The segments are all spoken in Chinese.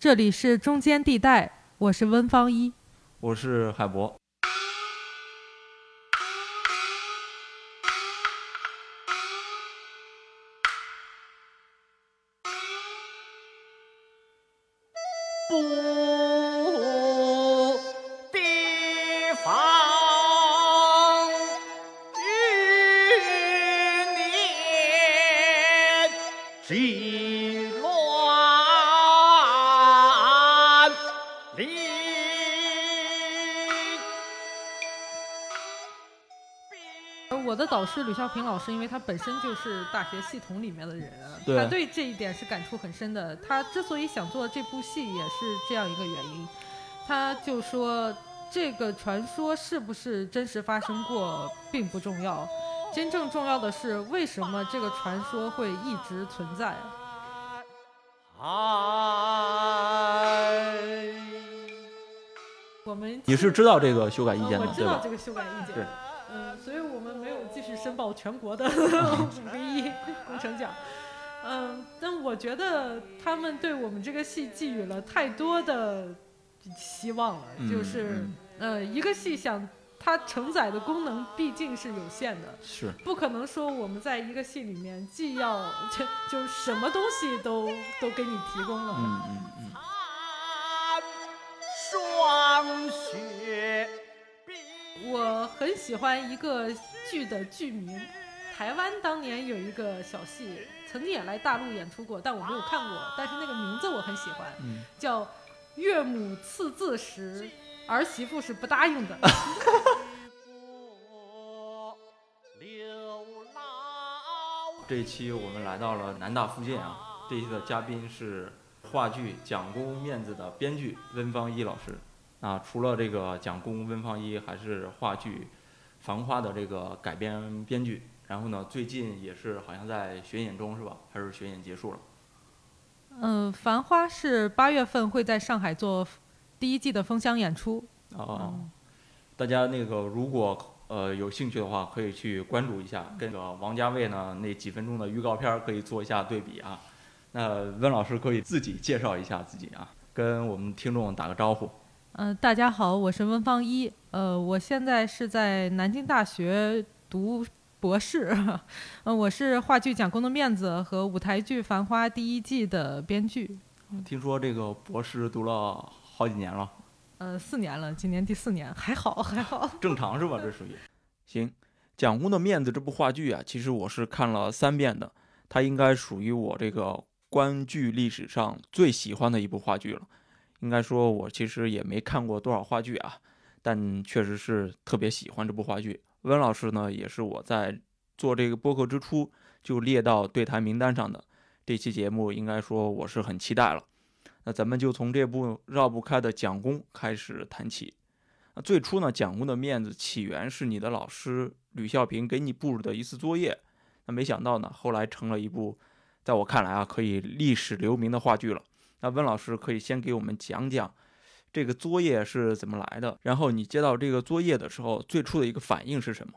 这里是中间地带，我是温方一。我是海博。师吕孝平老师，因为他本身就是大学系统里面的人，对他对这一点是感触很深的。他之所以想做这部戏，也是这样一个原因。他就说，这个传说是不是真实发生过并不重要，真正重要的是为什么这个传说会一直存在。爱。我们你是知道这个修改意见呃的，对吧？我知道这个修改意见。们没有继续申报全国的五个一工程奖。嗯，但我觉得他们对我们这个戏寄予了太多的希望了，嗯就是嗯呃，一个戏想它承载的功能毕竟是有限的，是，不可能说我们在一个戏里面既要就就什么东西都都给你提供了。嗯嗯嗯，霜雪我很喜欢一个剧的剧名，台湾当年有一个小戏，曾经也来大陆演出过，但我没有看过。但是那个名字我很喜欢，嗯叫《岳母刺字时，儿媳妇是不答应的》。过刘老这一期我们来到了南大附近啊，这一期的嘉宾是话剧《蒋公面子》的编剧温方一老师。啊，除了这个蒋公，温方一还是话剧《繁花》的这个改编编剧。然后呢，最近也是好像在巡演中是吧？还是巡演结束了？嗯，《繁花》是八月份会在上海做第一季的封箱演出。哦，嗯大家那个如果呃有兴趣的话，可以去关注一下，跟那个王家卫呢那几分钟的预告片儿可以做一下对比啊。那温老师可以自己介绍一下自己啊，跟我们听众打个招呼。嗯、大家好，我是温芳一。呃，我现在是在南京大学读博士。呃、我是话剧《蒋公的面子》和舞台剧《繁花》第一季的编剧。听说这个博士读了好几年了，呃，四年了，今年第四年，还好还好。正常是吧？这属于。行，《蒋公的面子》这部话剧啊，其实我是看了三遍的，它应该属于我这个观剧历史上最喜欢的一部话剧了。应该说，我其实也没看过多少话剧啊，但确实是特别喜欢这部话剧。温老师呢，也是我在做这个播客之初就列到对谈名单上的。这期节目应该说我是很期待了。那咱们就从这部绕不开的蒋公开始谈起。那最初呢，蒋公的面子起源是你的老师吕孝平给你布置的一次作业。那没想到呢，后来成了一部在我看来啊可以历史留名的话剧了。那温老师可以先给我们讲讲这个作业是怎么来的，然后你接到这个作业的时候，最初的一个反应是什么？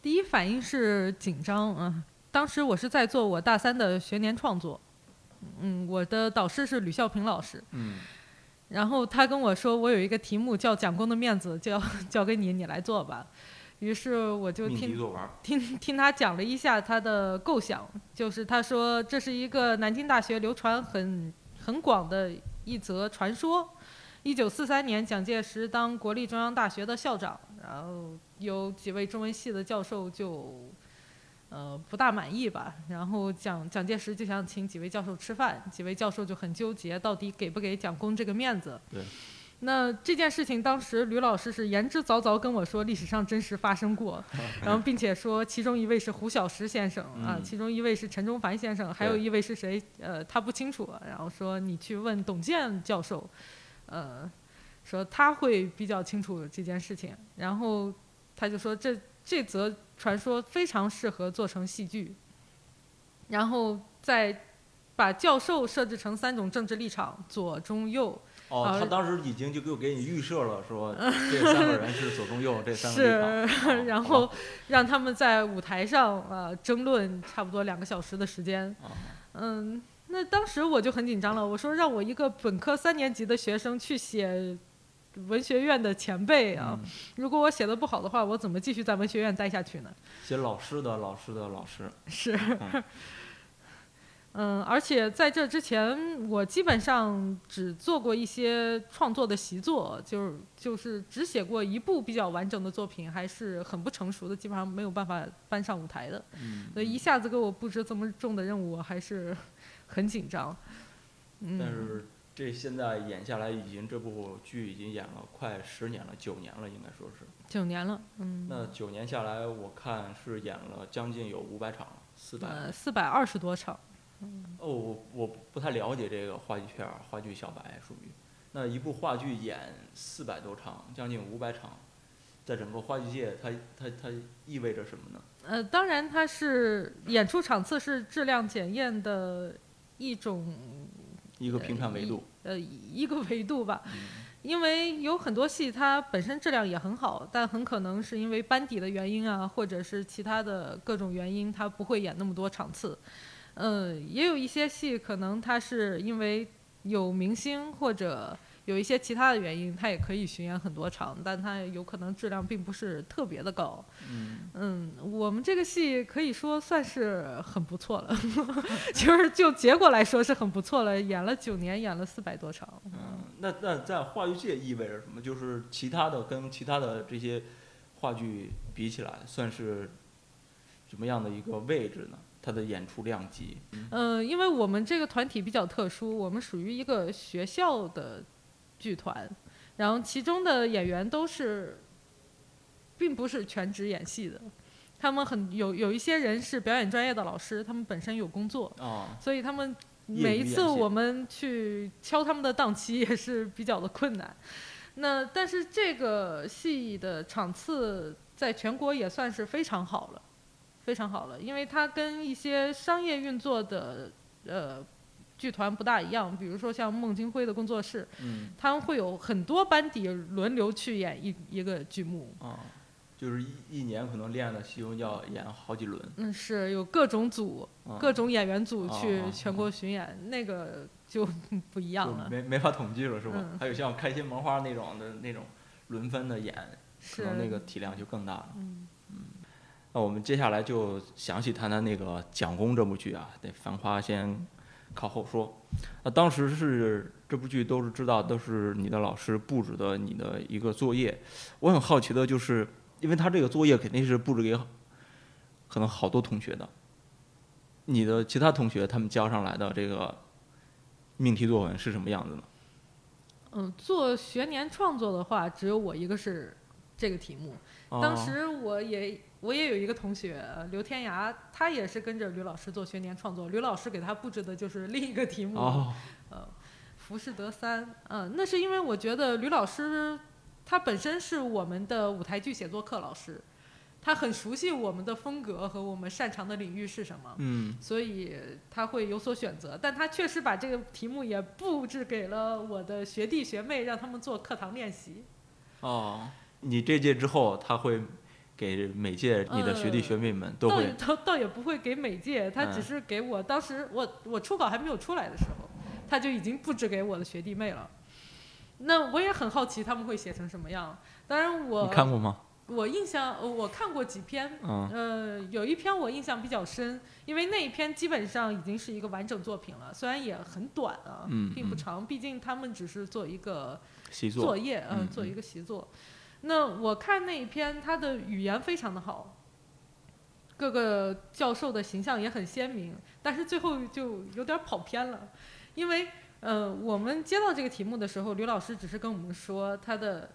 第一反应是紧张啊、当时我是在做我大三的学年创作，嗯，我的导师是吕孝平老师，嗯然后他跟我说，我有一个题目叫《蒋公的面子》，就要 交给你，你来做吧。于是我就 听。听听他讲了一下他的构想，就是他说这是一个南京大学流传很很广的一则传说。一九四三年，蒋介石当国立中央大学的校长，然后有几位中文系的教授就呃不大满意吧，然后蒋蒋介石就想请几位教授吃饭，几位教授就很纠结，到底给不给蒋公这个面子。对。那这件事情，当时吕老师是言之凿凿跟我说，历史上真实发生过，然后并且说其中一位是胡小石先生啊，嗯其中一位是陈中凡先生，还有一位是谁？呃，他不清楚。然后说你去问董健教授，呃，说他会比较清楚这件事情。然后他就说这这则传说非常适合做成戏剧，然后再把教授设置成三种政治立场，左中右。哦，呃他当时已经就给我给你预设了，说这三个人是左中右这三个。是，哦然后让他们在舞台上呃争论差不多两个小时的时间。哦嗯，那当时我就很紧张了，我说让我一个本科三年级的学生去写文学院的前辈啊，嗯如果我写的不好的话，我怎么继续在文学院待下去呢？写老师的老师的老师，是嗯，嗯，而且在这之前，我基本上只做过一些创作的习作，就是就是只写过一部比较完整的作品，还是很不成熟的，基本上没有办法搬上舞台的。嗯，所以一下子给我布置这么重的任务，我还是 很紧张。嗯，但是这现在演下来，已经这部剧已经演了快十年了，九年了，应该说是。九年了，嗯，那九年下来，我看是演了将近有五百场，四百。呃，四百二十多场。哦，我我不太了解这个话剧片儿，话剧小白属于。那一部话剧演四百多场，将近五百场，在整个话剧界，它它它意味着什么呢？呃，当然，它是演出场次是质量检验的一种一个评判维度。呃一个维度吧。嗯因为有很多戏它本身质量也很好，但很可能是因为班底的原因啊，或者是其他的各种原因，它不会演那么多场次。呃，也有一些戏可能它是因为有明星或者有一些其他的原因，它也可以巡演很多场，但它有可能质量并不是特别的高。嗯，嗯，我们这个戏可以说算是很不错了，就是就结果来说是很不错了，演了九年，演了四百多场。嗯，那那在话剧界意味着什么？就是其他的跟其他的这些话剧比起来，算是什么样的一个位置呢？它的演出量级。嗯，因为我们这个团体比较特殊，我们属于一个学校的剧团，然后其中的演员都是，并不是全职演戏的，他们很有有一些人是表演专业的老师，他们本身有工作，啊，所以他们每一次我们去敲他们的档期也是比较的困难。那但是这个戏的场次在全国也算是非常好了，非常好了，因为它跟一些商业运作的呃剧团不大一样，比如说像孟京辉的工作室，嗯他们会有很多班底轮流去演一一个剧目，啊，就是一一年可能练的戏要演好几轮。嗯，是有各种组、啊各种演员组去哦全国巡演，那个就不一样了。没没法统计了，是吧？嗯还有像开心麻花那种的那种轮番的演，可是能那个体量就更大了。嗯那我们接下来就详细谈谈那个《蒋公》这部剧啊，得《繁花》先靠后说。那当时是这部剧都是知道，都是你的老师布置的你的一个作业。我很好奇的就是，因为他这个作业肯定是布置给可能好多同学的，你的其他同学他们交上来的这个命题作文是什么样子呢？嗯，做学年创作的话，只有我一个是这个题目。当哦时我也我也有一个同学呃刘天涯，他也是跟着吕老师做学年创作，吕老师给他布置的就是另一个题目。哦，呃，浮士德三，嗯、那是因为我觉得吕老师他本身是我们的舞台剧写作课老师，他很熟悉我们的风格和我们擅长的领域是什么，嗯所以他会有所选择。但他确实把这个题目也布置给了我的学弟学妹，让他们做课堂练习。哦，你这届之后他会给每届你的学弟呃学妹们都倒会也倒倒也不会给每届，他只嗯是给我当时我我初稿还没有出来的时候，他就已经布置给我的学弟妹了。那我也很好奇他们会写成什么样。当然我你看过吗？我印象呃我看过几篇，嗯呃，有一篇我印象比较深，因为那一篇基本上已经是一个完整作品了，虽然也很短啊，并不长，毕竟他们只是做一个习作，作业，嗯做一个习作。那我看那一篇，他的语言非常的好，各个教授的形象也很鲜明，但是最后就有点跑偏了，因为呃，我们接到这个题目的时候，刘老师只是跟我们说他的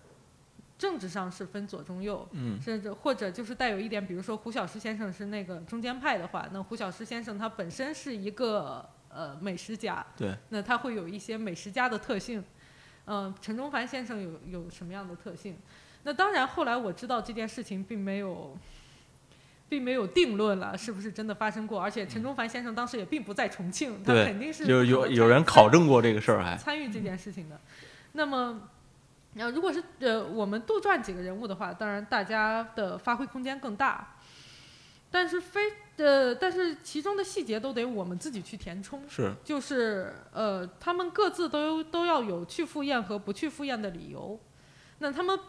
政治上是分左中右，嗯甚至或者就是带有一点，比如说胡小石先生是那个中间派的话，那胡小石先生他本身是一个呃美食家，对，那他会有一些美食家的特性。嗯、陈中凡先生有有什么样的特性？那当然，后来我知道这件事情并没有，并没有定论了，是不是真的发生过？而且陈忠凡先生当时也并不在重庆，他肯定是有有有人考证过这个事儿，还参与这件事情的。那么，呃，如果是呃我们杜撰几个人物的话，当然大家的发挥空间更大。但是非呃，但是其中的细节都得我们自己去填充。是，就是呃，他们各自都都要有去赴宴和不去赴宴的理由，那他们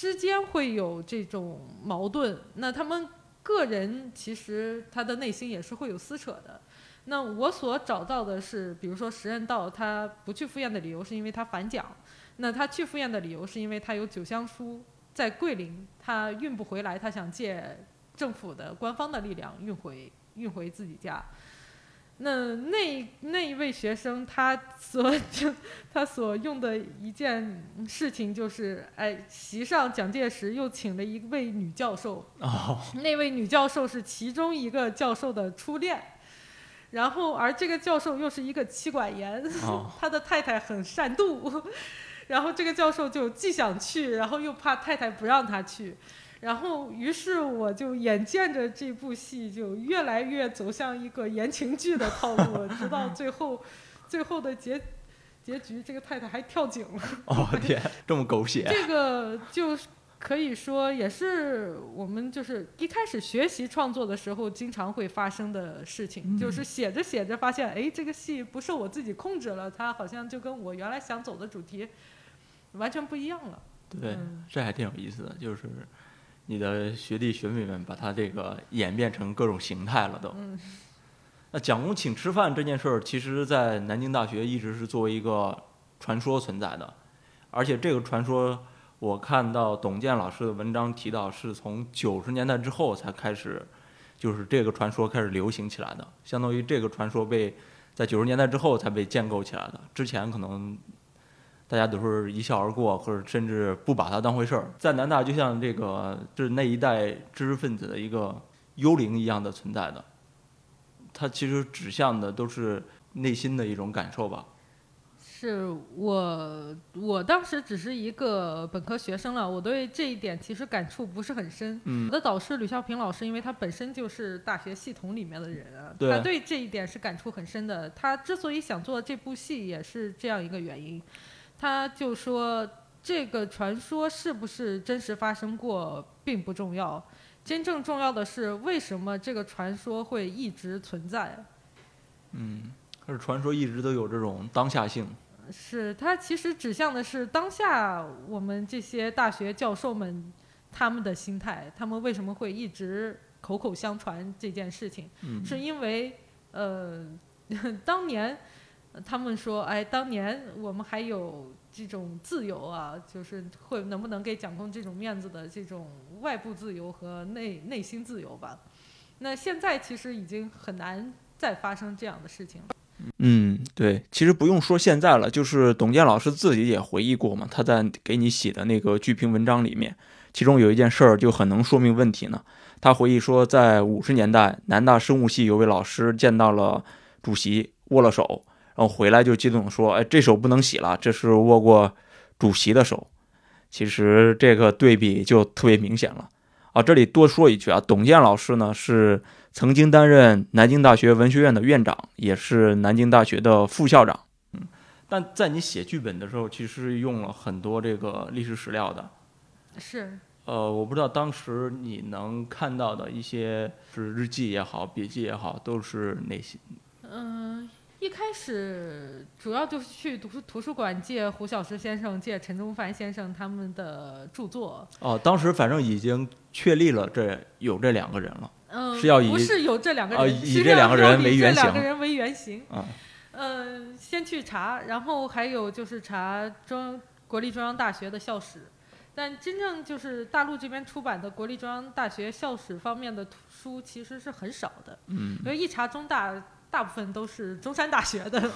之间会有这种矛盾，那他们个人其实他的内心也是会有撕扯的。那我所找到的是，比如说时任道他不去赴宴的理由是因为他反蒋，那他去赴宴的理由是因为他有九乡书在桂林，他运不回来，他想借政府的官方的力量运回运回自己家。那那那一位学生，他所就他所用的一件事情就是，哎，席上蒋介石又请了一位女教授，哦，那位女教授是其中一个教授的初恋，然后而这个教授又是一个妻管严，哦 他的太太很善妒，然后这个教授就既想去，然后又怕太太不让他去，然后于是我就眼见着这部戏就越来越走向一个言情剧的套路，直到最后，最后的结结局，这个太太还跳井了。哦天，这么狗血，这个就是可以说也是我们就是一开始学习创作的时候经常会发生的事情，就是写着写着发现，哎，这个戏不受我自己控制了，它好像就跟我原来想走的主题完全不一样了。对嗯，这还挺有意思的，就是你的学弟学妹们把他这个演变成各种形态了都。嗯那蒋公请吃饭这件事儿，其实在南京大学一直是作为一个传说存在的，而且这个传说，我看到董健老师的文章提到，是从九十年代之后才开始，就是这个传说开始流行起来的，相当于这个传说被在九十年代之后才被建构起来的，之前可能。大家都是一笑而过，或者甚至不把它当回事儿。在南大，就像这个就是那一代知识分子的一个幽灵一样的存在的，它其实指向的都是内心的一种感受吧。是我，我当时只是一个本科学生了，我对这一点其实感触不是很深。嗯我的导师吕孝平老师，因为他本身就是大学系统里面的人啊，对他对这一点是感触很深的。他之所以想做这部戏，也是这样一个原因。他就说，这个传说是不是真实发生过并不重要，真正重要的是为什么这个传说会一直存在。嗯，可是传说一直都有这种当下性。是它其实指向的是当下我们这些大学教授们他们的心态，他们为什么会一直口口相传这件事情，嗯，是因为呃，当年呃他们说，哎，当年我们还有这种自由啊，就是会能不能给蒋公这种面子的这种外部自由和内内心自由吧？那现在其实已经很难再发生这样的事情了。嗯，对，其实不用说现在了，就是董健老师自己也回忆过嘛，他在给你写的那个剧评文章里面，其中有一件事儿就很能说明问题呢。他回忆说，在五十年代，南大生物系有位老师见到了主席，握了手，然后回来就激动地说：“哎，这手不能洗了，这是握过主席的手。”其实这个对比就特别明显了啊。这里多说一句啊，董健老师呢是曾经担任南京大学文学院的院长，也是南京大学的副校长。嗯，但在你写剧本的时候，其实用了很多这个历史史料的。是，呃，我不知道当时你能看到的一些是日记也好，笔记也好，都是哪些？嗯，一开始主要就是去图书图书馆借胡小石先生、借陈中凡先生他们的著作。哦，当时反正已经确立了这有这两个人了。嗯，是要以不是有这两个啊人，以这两个人为原这两个型人为原型。嗯，嗯，先去查，然后还有就是查中国立中央大学的校史。但真正就是大陆这边出版的国立中央大学校史方面的书其实是很少的，嗯因为一查中大，大部分都是中山大学的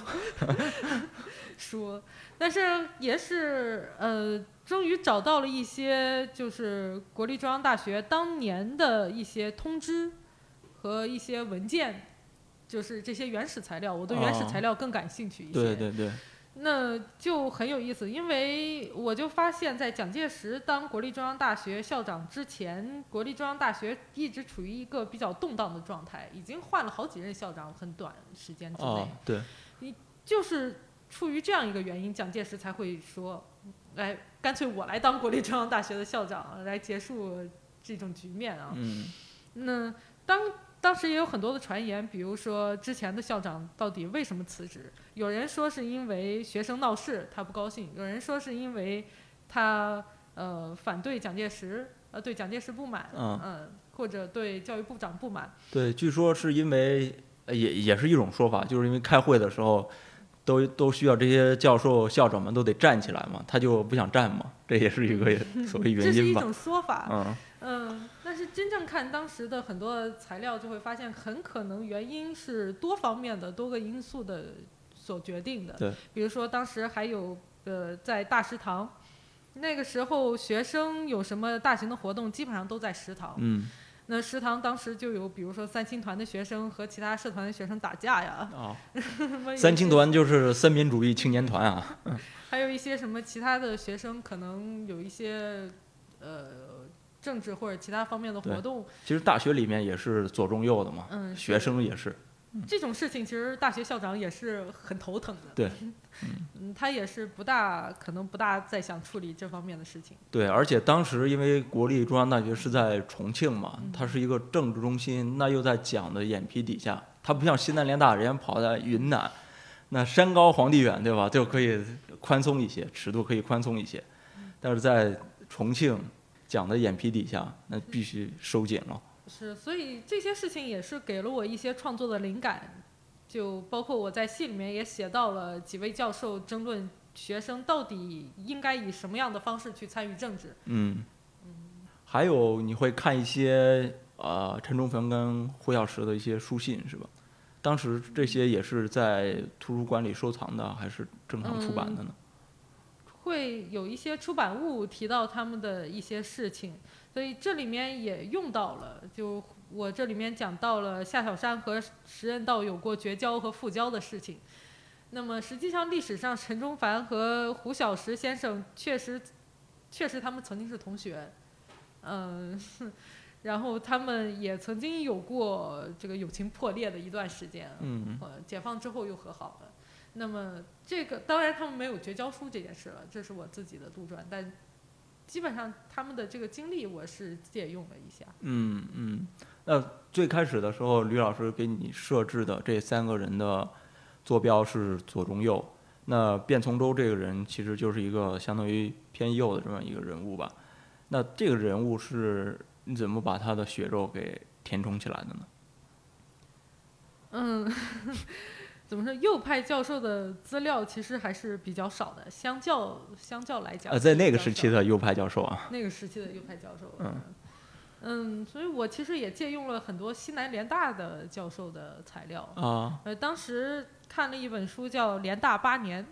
书，但是也是呃，终于找到了一些就是国立中央大学当年的一些通知和一些文件，就是这些原始材料，我对原始哦。材料更感兴趣一些。对对对，那就很有意思，因为我就发现，在蒋介石当国立中央大学校长之前，国立中央大学一直处于一个比较动荡的状态，已经换了好几任校长，很短时间之内，哦对，就是出于这样一个原因，蒋介石才会说，来，干脆我来当国立中央大学的校长，来结束这种局面啊。嗯那当当时也有很多的传言，比如说之前的校长到底为什么辞职？有人说是因为学生闹事，他不高兴；有人说是因为他呃反对蒋介石，呃对蒋介石不满，嗯或者对教育部长不满。对，据说是因为呃也也是一种说法，就是因为开会的时候都都需要这些教授校长们都得站起来嘛，他就不想站嘛，这也是一个所谓原因吧。这是一种说法。嗯嗯，但是真正看当时的很多材料，就会发现很可能原因是多方面的、多个因素的所决定的。对，比如说当时还有呃，在大食堂，那个时候学生有什么大型的活动，基本上都在食堂。嗯那食堂当时就有，比如说三青团的学生和其他社团的学生打架呀，三青团就是三民主义青年团啊。还有一些什么其他的学生可能有一些呃政治或者其他方面的活动，其实大学里面也是左中右的嘛，嗯，学生也是。这种事情其实大学校长也是很头疼的。对，嗯，他也是不大可能不大再想处理这方面的事情。对，而且当时因为国立中央大学是在重庆嘛，嗯它是一个政治中心，那又在蒋的眼皮底下，它不像西南联大，人家跑在云南，那山高皇帝远，对吧？就可以宽松一些，尺度可以宽松一些，但是在重庆，蒋的眼皮底下，那必须收紧了。是，所以这些事情也是给了我一些创作的灵感，就包括我在戏里面也写到了几位教授争论学生到底应该以什么样的方式去参与政治。嗯，还有你会看一些呃陈仲坟跟胡小石的一些书信是吧？当时这些也是在图书馆里收藏的，还是正常出版的呢？会有一些出版物提到他们的一些事情，所以这里面也用到了。就我这里面讲到了夏小山和石任道有过绝交和复交的事情。那么实际上历史上陈忠凡和胡小石先生确实，确实他们曾经是同学，嗯，然后他们也曾经有过这个友情破裂的一段时间。嗯呃，解放之后又和好了。那么这个当然他们没有绝交书这件事了，这是我自己的杜撰，但基本上他们的这个经历我是借用了一下。嗯嗯。那最开始的时候，吕老师给你设置的这三个人的坐标是左中右。那卞从周这个人其实就是一个相当于偏右的这么一个人物吧？那这个人物是你怎么把他的血肉给填充起来的呢？嗯，怎么说？右派教授的资料其实还是比较少的，相较相较来讲呃，在那个时期的右派教授啊，那个时期的右派教授，嗯嗯，所以我其实也借用了很多西南联大的教授的材料。啊，呃，当时看了一本书叫《联大八年》，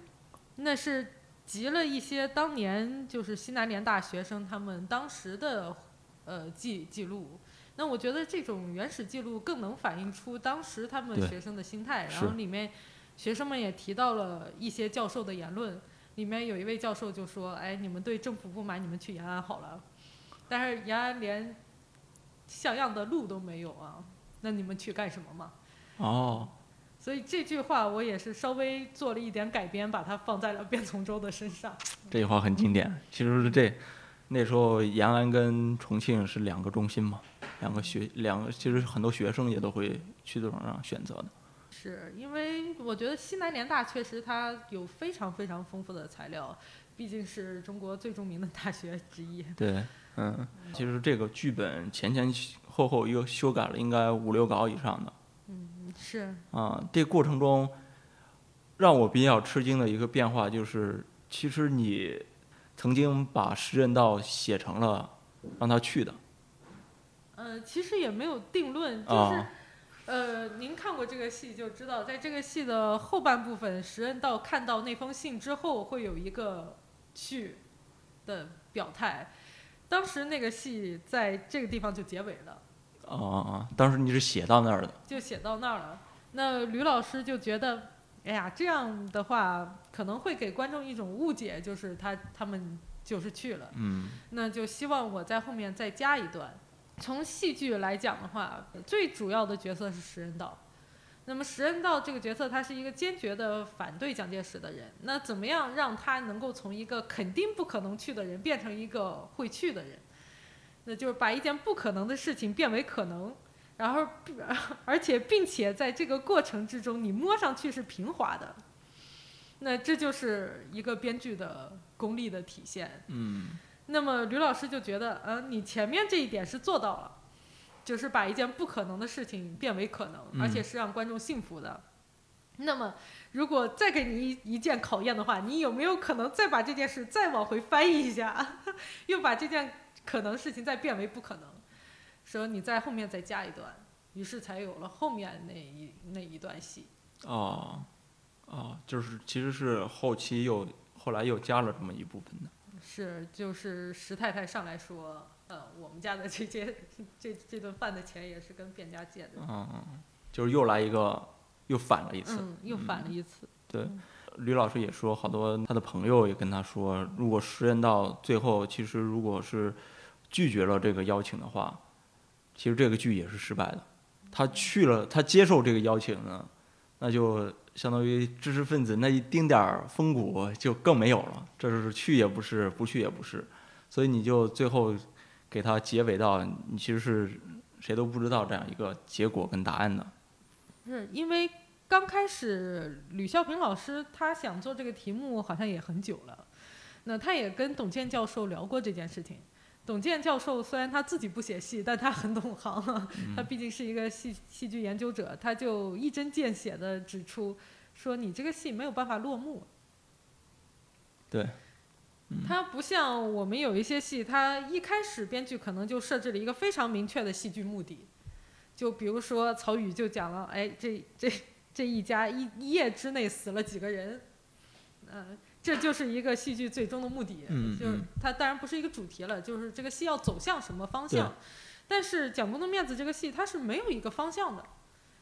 那是集了一些当年就是西南联大学生他们当时的呃记记录。那我觉得这种原始记录更能反映出当时他们学生的心态。然后里面学生们也提到了一些教授的言论，里面有一位教授就说：“哎，你们对政府不满，你们去延安好了。”但是延安连像样的路都没有啊，那你们去干什么嘛？哦，所以这句话我也是稍微做了一点改编，把它放在了卞从周的身上。这句话很经典。其实是这那时候延安跟重庆是两个中心嘛，两个学两个，其实很多学生也都会去这种上选择的。是因为我觉得西南联大确实它有非常非常丰富的材料，毕竟是中国最著名的大学之一。对，嗯，其实这个剧本前前后后又修改了应该五六稿以上的嗯，是，啊。这过程中让我比较吃惊的一个变化就是，其实你曾经把时任道写成了让他去的呃，其实也没有定论，就是。啊，呃，您看过这个戏就知道，在这个戏的后半部分，石恩道看到那封信之后，会有一个去的表态。当时那个戏在这个地方就结尾了。啊啊啊！当时你是写到那儿的，就写到那儿了。那吕老师就觉得，哎呀，这样的话可能会给观众一种误解，就是他他们就是去了。嗯那就希望我在后面再加一段。从戏剧来讲的话，最主要的角色是石人道。那么石人道这个角色，他是一个坚决的反对蒋介石的人。那怎么样让他能够从一个肯定不可能去的人，变成一个会去的人？那就是把一件不可能的事情变为可能。然后 而且并且在这个过程之中，你摸上去是平滑的，那这就是一个编剧的功力的体现。嗯那么吕老师就觉得，嗯，你前面这一点是做到了，就是把一件不可能的事情变为可能，而且嗯是让观众信服的。那么，如果再给你一一件考验的话，你有没有可能再把这件事再往回翻译一下，又把这件可能事情再变为不可能？说你在后面再加一段，于是才有了后面那一那一段戏。哦哦，就是其实是后期又后来又加了这么一部分的。是，就是石太太上来说，呃，我们家的这些这这顿饭的钱也是跟卞家借的，嗯，就是又来一个，又反了一次。嗯，又反了一次。对嗯，吕老师也说，好多他的朋友也跟他说，如果实验到最后，其实如果是拒绝了这个邀请的话，其实这个剧也是失败的。他去了，他接受这个邀请呢，那就相当于知识分子那一丁点儿风骨就更没有了。这是去也不是，不去也不是，所以你就最后给他结尾到，你其实是谁都不知道这样一个结果跟答案的。是因为刚开始吕孝平老师他想做这个题目好像也很久了，那他也跟董健教授聊过这件事情。董健教授虽然他自己不写戏，但他很懂行，他毕竟是一个戏戏剧研究者，他就一针见血的指出说：“你这个戏没有办法落幕。”对，他不像我们有一些戏，他一开始编剧可能就设置了一个非常明确的戏剧目的，就比如说曹禺就讲了，哎，这这这一家一一夜之内死了几个人，嗯、这就是一个戏剧最终的目的，就是它当然不是一个主题了，就是这个戏要走向什么方向。但是《蒋公的面子》这个戏它是没有一个方向的，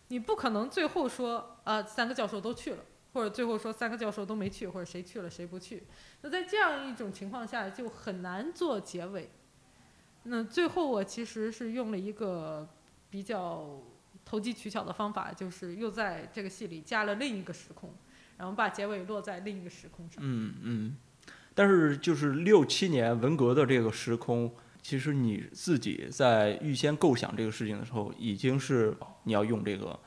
你不可能最后说啊、三个教授都去了，或者最后说三个教授都没去，或者谁去了谁不去。那在这样一种情况下，就很难做结尾。那最后我其实是用了一个比较投机取巧的方法，就是又在这个戏里加了另一个时空，然后把结尾落在另一个时空上。嗯嗯，但是就是六七年文革的这个时空，其实你自己在预先构想这个事情的时候，已经是你要用这个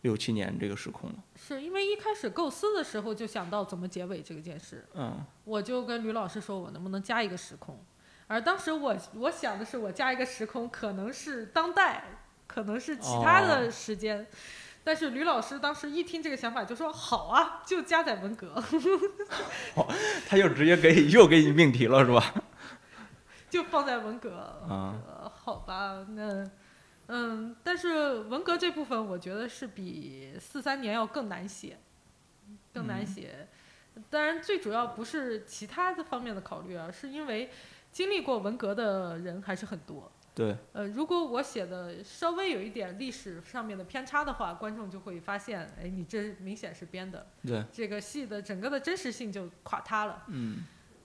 六七年这个时空了。是因为一开始构思的时候就想到怎么结尾这件事，嗯我就跟吕老师说，我能不能加一个时空？而当时我我想的是，我加一个时空，可能是当代，可能是其他的时间。但是吕老师当时一听这个想法，就说：“好啊，就加载文革，他就直接给你又给你命题了，是吧？就放在文革。啊呃，好吧，那嗯，但是文革这部分，我觉得是比四三年要更难写，更难嗯写。当然，最主要不是其他的方面的考虑啊，是因为经历过文革的人还是很多。对，呃，如果我写的稍微有一点历史上面的偏差的话，观众就会发现，哎，你这明显是编的，对，这个戏的整个的真实性就垮塌了。嗯，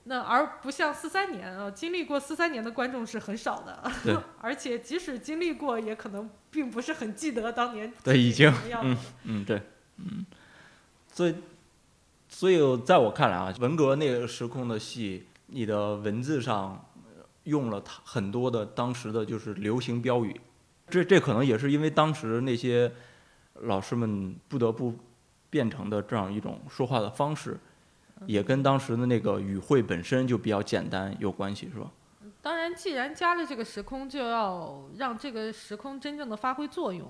那而不像四三年啊，经历过四三年的观众是很少的对，而且即使经历过，也可能并不是很记得当年对已经什么样子。嗯，对，嗯，所以，所以在我看来啊，文革那个时空的戏，你的文字上呃用了他很多的当时的就是流行标语，这这可能也是因为当时那些老师们不得不变成的这样一种说话的方式，也跟当时的那个语汇本身就比较简单有关系，是吧？当然，既然加了这个时空，就要让这个时空真正的发挥作用。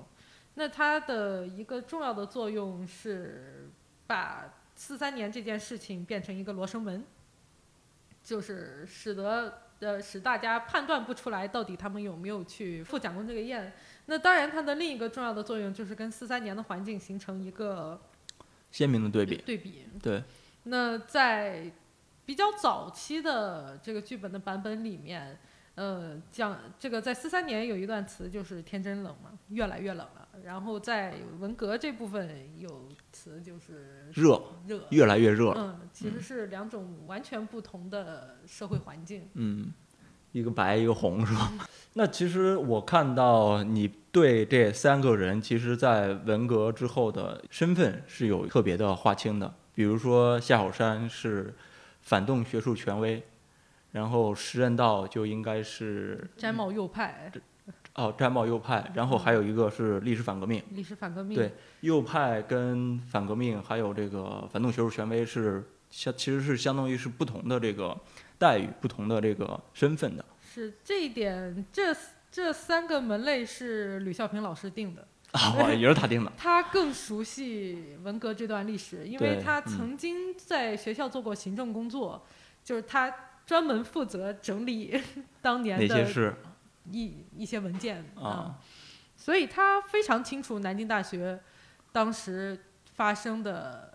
那它的一个重要的作用是把四三年这件事情变成一个罗生门，就是使得呃使大家判断不出来到底他们有没有去赴讲过这个宴。那当然，它的另一个重要的作用就是跟四三年的环境形成一个鲜明的对比，对比。对，那在比较早期的这个剧本的版本里面，呃，讲这个在四三年有一段词就是天真冷嘛，越来越冷了。然后在文革这部分有词就是热，热，越来越热了。嗯，其实是两种完全不同的社会环境。嗯，一个白一个红是吧？那其实我看到你对这三个人，其实在文革之后的身份是有特别的划清的。比如说夏小山是反动学术权威，然后时任道就应该是摘帽右派，哦，战报右派，然后还有一个是历史反革命。历史反革命。对，右派跟反革命还有这个反动学术权威是相，其实是相当于是不同的这个待遇，不同的这个身份的。是这一点，这这三个门类是吕孝平老师定的。啊，也是他定的。他更熟悉文革这段历史，因为他嗯曾经在学校做过行政工作，就是他专门负责整理 当年的一一些文件啊？所以他非常清楚南京大学当时发生的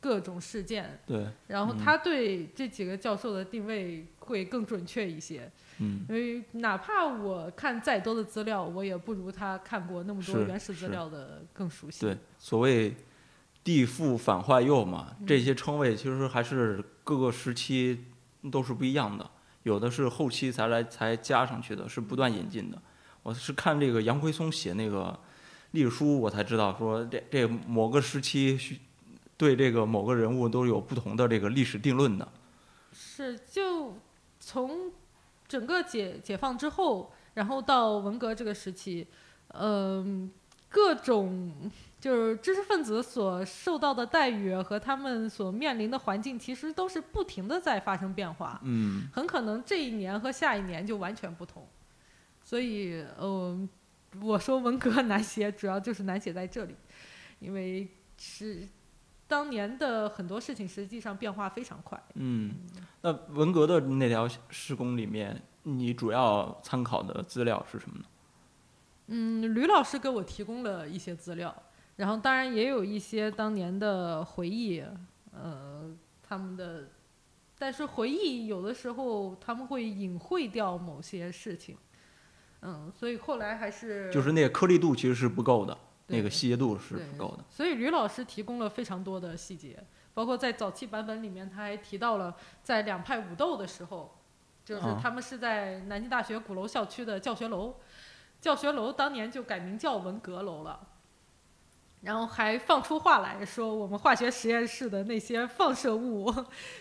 各种事件，对，嗯然后他对这几个教授的定位会更准确一些。嗯，因为哪怕我看再多的资料，我也不如他看过那么多原始资料的更熟悉。对，所谓地富反坏右嘛，嗯这些称谓其实还是各个时期都是不一样的，有的是后期才来才加上去的，是不断引进的。我是看这个杨奎松写那个历史书，我才知道说这这某个时期对这个某个人物都有不同的这个历史定论的。是，就从整个解解放之后，然后到文革这个时期，嗯、各种就是知识分子所受到的待遇和他们所面临的环境，其实都是不停的在发生变化。嗯，很可能这一年和下一年就完全不同。所以，嗯、我说文革难写，主要就是难写在这里，因为是当年的很多事情实际上变化非常快。嗯，那文革的那条施工里面，你主要参考的资料是什么呢？嗯，吕老师给我提供了一些资料，然后当然也有一些当年的回忆，呃，他们的，但是回忆有的时候他们会隐晦掉某些事情，嗯，所以后来还是就是那个颗粒度其实是不够的，那个细节度是不够的。所以吕老师提供了非常多的细节，包括在早期版本里面，他还提到了在两派武斗的时候，就是啊他们是在南京大学鼓楼校区的教学楼，教学楼当年就改名叫文革楼了。然后还放出话来说，我们化学实验室的那些放射物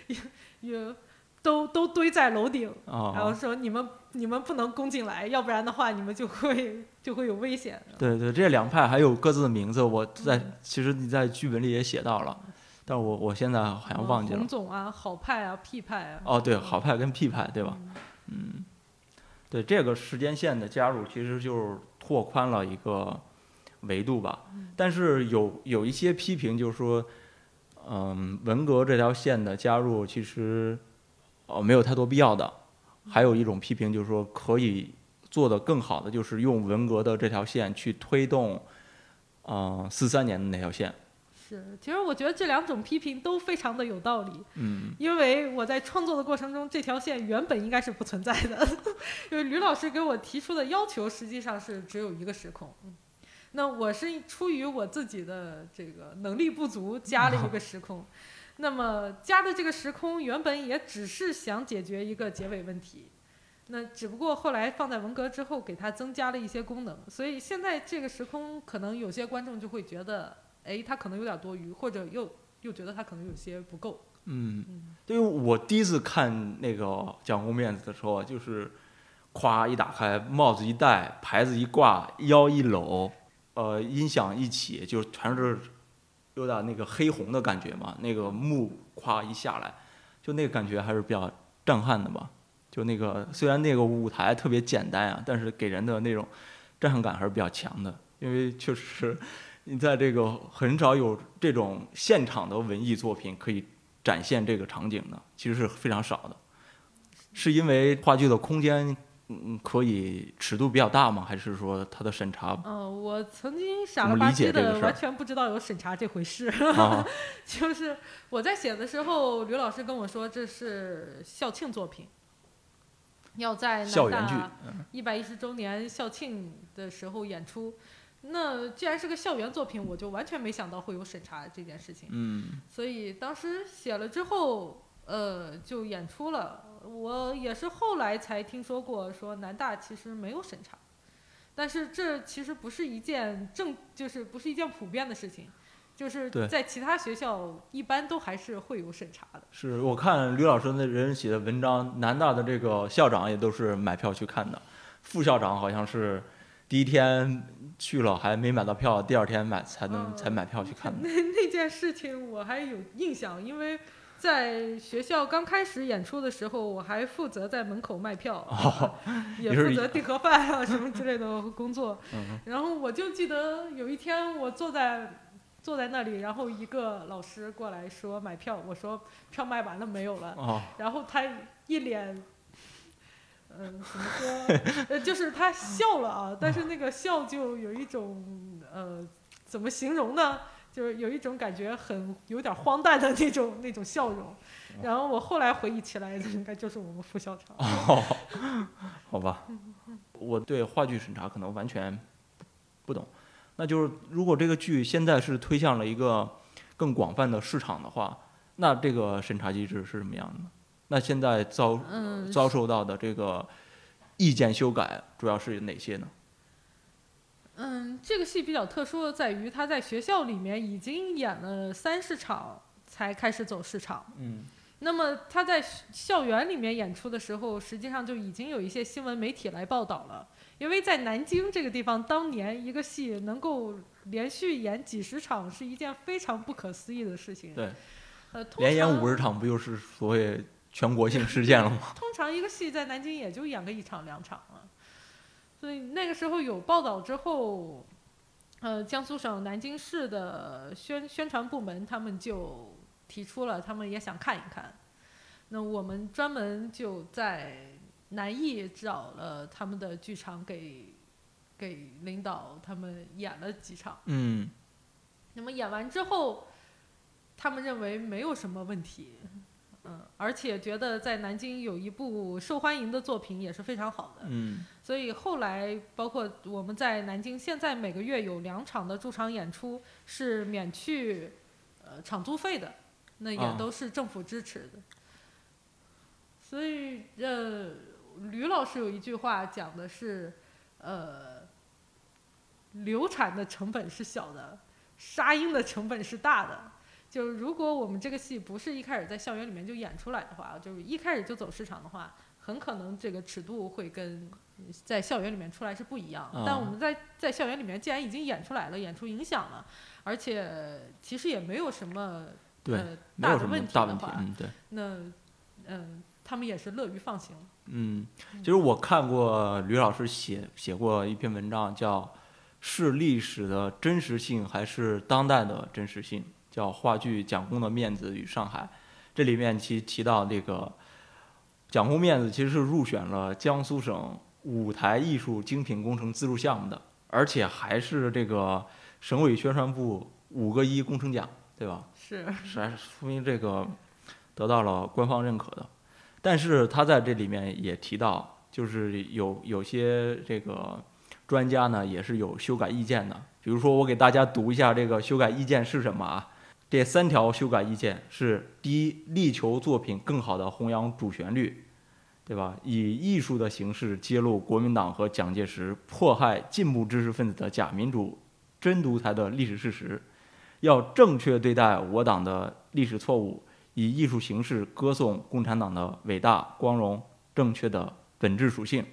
也也都都堆在楼顶，然后啊，说你们你们不能攻进来，要不然的话你们就会就会有危险。对对，这两派还有各自的名字，我在嗯其实你在剧本里也写到了，但我我现在好像忘记了红。总啊，好派啊，，P 派啊。哦，对，好派跟 P 派，对吧？嗯，对，这个时间线的加入其实就是拓宽了一个维度吧。但是有有一些批评就是说，嗯，文革这条线的加入其实呃没有太多必要的。还有一种批评就是说，可以做得更好的就是用文革的这条线去推动，嗯，四三年的那条线。是，其实我觉得这两种批评都非常的有道理，嗯因为我在创作的过程中，这条线原本应该是不存在的，因为吕老师给我提出的要求实际上是只有一个时空。嗯那我是出于我自己的这个能力不足，加了一个时空。那么加的这个时空原本也只是想解决一个结尾问题，那只不过后来放在文革之后，给它增加了一些功能，所以现在这个时空可能有些观众就会觉得，哎，它可能有点多余，或者又又觉得它可能有些不够。嗯嗯，因为我第一次看那个蒋公面子的时候啊，就是，咵一打开，帽子一戴，牌子一挂，腰一搂，呃，音响一起，就全是有点那个黑红的感觉嘛。那个幕咵一下来，就那个感觉还是比较震撼的吧。就那个虽然那个舞台特别简单啊，但是给人的那种震撼感还是比较强的，因为确实你在这个很少有这种现场的文艺作品可以展现这个场景的，其实是非常少的。是因为话剧的空间，嗯，可以尺度比较大吗？还是说它的审查嗯、我曾经傻了吧唧的，完全不知道有审查这回事。啊？就是我在写的时候，刘老师跟我说这是校庆作品，要在南大一百一十周年校庆的时候演出。那既然是个校园作品，我就完全没想到会有审查这件事情。嗯所以当时写了之后，呃，就演出了。我也是后来才听说过，说南大其实没有审查，但是这其实不是一件正，就是不是一件普遍的事情，就是在其他学校一般都还是会有审查的。是我看吕老师那人写的文章，南大的这个校长也都是买票去看的，副校长好像是第一天去了还没买到票，第二天买才能、嗯才买票去看的。那那件事情我还有印象，因为在学校刚开始演出的时候，我还负责在门口卖票，哦 也负责订盒饭啊什么之类的工作。嗯然后我就记得有一天我坐在坐在那里，然后一个老师过来说买票，我说票卖完了没有了，哦，然后他一脸。嗯，怎么说？呃，就是他笑了啊，但是那个笑就有一种呃，怎么形容呢？就是有一种感觉很有点荒诞的那种 那种笑容。然后我后来回忆起来，应该就是我们副校长。哦，好吧，我对话剧审查可能完全不懂。那就是如果这个剧现在是推向了一个更广泛的市场的话，那这个审查机制是什么样的呢？那现在遭嗯，遭受到的这个意见修改主要是哪些呢？嗯，这个戏比较特殊的在于，他在学校里面已经演了三十场才开始走市场。嗯那么他在校园里面演出的时候，实际上就已经有一些新闻媒体来报道了。因为在南京这个地方，当年一个戏能够连续演几十场是一件非常不可思议的事情。对，呃，连演五十场不就是所谓全国性事件了吗？通常一个戏在南京也就演个一场两场了，所以那个时候有报道之后，呃，江苏省南京市的宣宣传部门他们就提出了，他们也想看一看。那我们专门就在南艺找了他们的剧场给给领导他们演了几场。嗯那么演完之后，他们认为没有什么问题，嗯，而且觉得在南京有一部受欢迎的作品也是非常好的，嗯所以后来包括我们在南京，现在每个月有两场的驻场演出是免去呃场租费的，那也啊都是政府支持的。所以呃，吕老师有一句话讲的是，呃，流产的成本是小的，杀婴的成本是大的。就是如果我们这个戏不是一开始在校园里面就演出来的话，就是一开始就走市场的话，很可能这个尺度会跟在校园里面出来是不一样。但啊我们在在校园里面既然已经演出来了，演出影响了，而且其实也没有什么对呃大的问题大问题。的话，嗯，对。那嗯、他们也是乐于放行。嗯，其实我看过吕老师写写过一篇文章，叫《是历史的真实性还是当代的真实性》，叫《话剧蒋公的面子与上海》。这里面其提到这个蒋公面子其实是入选了江苏省舞台艺术精品工程资助项目的，而且还是这个省委宣传部五个一工程奖，对吧？是，是还是说明这个得到了官方认可的。但是他在这里面也提到，就是有有些这个专家呢也是有修改意见的。比如说，我给大家读一下这个修改意见是什么啊？这三条修改意见是：第一，力求作品更好的弘扬主旋律，对吧？以艺术的形式揭露国民党和蒋介石迫害进步知识分子的假民主、真独裁的历史事实。要正确对待我党的历史错误，以艺术形式歌颂共产党的伟大、光荣、正确的本质属性。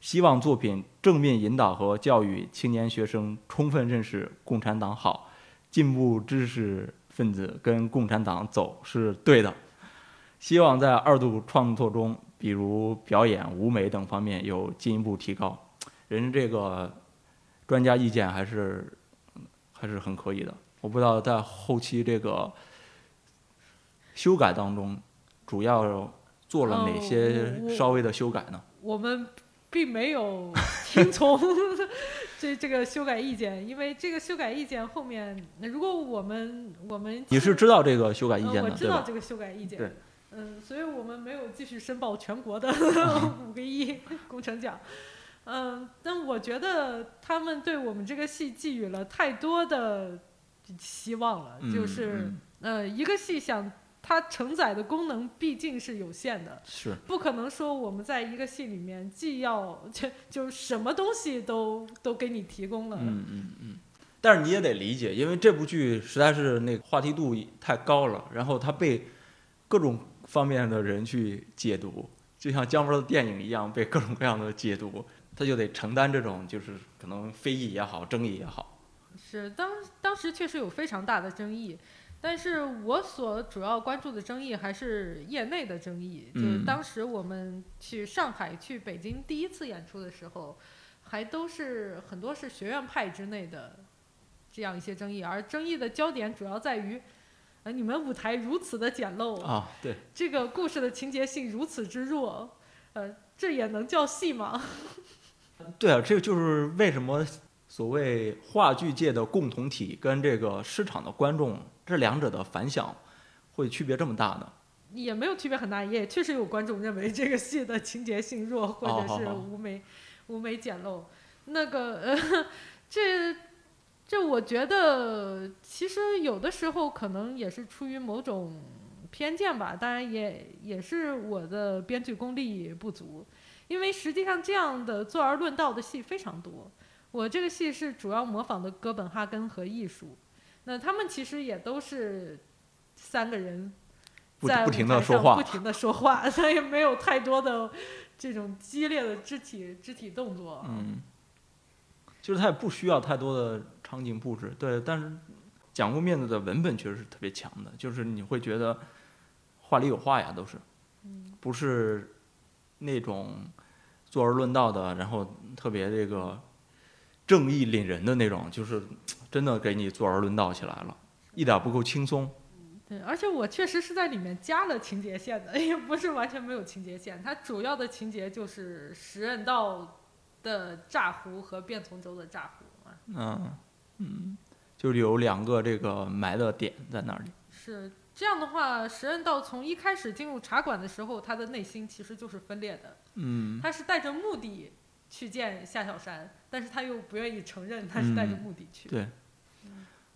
希望作品正面引导和教育青年学生充分认识共产党好，进步知识分子跟共产党走是对的。希望在二度创作中，比如表演、舞美等方面有进一步提高。人这个专家意见还是还是很可以的。我不知道在后期这个修改当中，主要做了哪哦些稍微的修改呢？我们并没有 听从这这个修改意见，因为这个修改意见后面，那如果我们我们你是知道这个修改意见的，对吧？知道这个修改意见，对嗯，所以我们没有继续申报全国的 五个亿工程奖。嗯，但我觉得他们对我们这个戏寄予了太多的希望了，嗯就是、嗯呃，一个戏想它承载的功能毕竟是有限的，是，不可能说我们在一个戏里面既要就就什么东西都都给你提供了，嗯嗯嗯。但是你也得理解，因为这部剧实在是那个话题度太高了，然后它被各种方面的人去解读，就像姜文的电影一样，被各种各样的解读。他就得承担这种就是可能非议也好，争议也好。是当当时确实有非常大的争议，但是我所主要关注的争议还是业内的争议，就是嗯当时我们去上海、去北京第一次演出的时候，还都是很多是学院派之内的这样一些争议，而争议的焦点主要在于，呃，你们舞台如此的简陋，啊，对，这个故事的情节性如此之弱，呃，这也能叫戏吗？对啊，这个就是为什么所谓话剧界的共同体跟这个市场的观众这两者的反响会区别这么大呢？也没有区别很大，也确实有观众认为这个戏的情节性弱，或者是无美无美简陋。那个呃，这这我觉得其实有的时候可能也是出于某种偏见吧，当然也也是我的编剧功力不足，因为实际上这样的坐而论道的戏非常多。我这个戏是主要模仿的哥本哈根和艺术，那他们其实也都是三个人在不不停的说话不停的说话，所以没有太多的这种激烈的肢体肢体动作。嗯，就是他也不需要太多的场景布置，对，但是讲过面子的文本确实是特别强的，就是你会觉得话里有话呀，都是，不是那种坐而论道的，然后特别这个正义凛人的那种，就是真的给你坐而论道起来了，一点不够轻松。对，而且我确实是在里面加了情节线的，也不是完全没有情节线。它主要的情节就是时任道的炸胡和卞从州的炸胡啊。嗯嗯，就是有两个这个埋的点在那里。是这样的话，时任道从一开始进入茶馆的时候，他的内心其实就是分裂的。嗯他是带着目的去见夏小山，但是他又不愿意承认他是带着嗯目的去。对，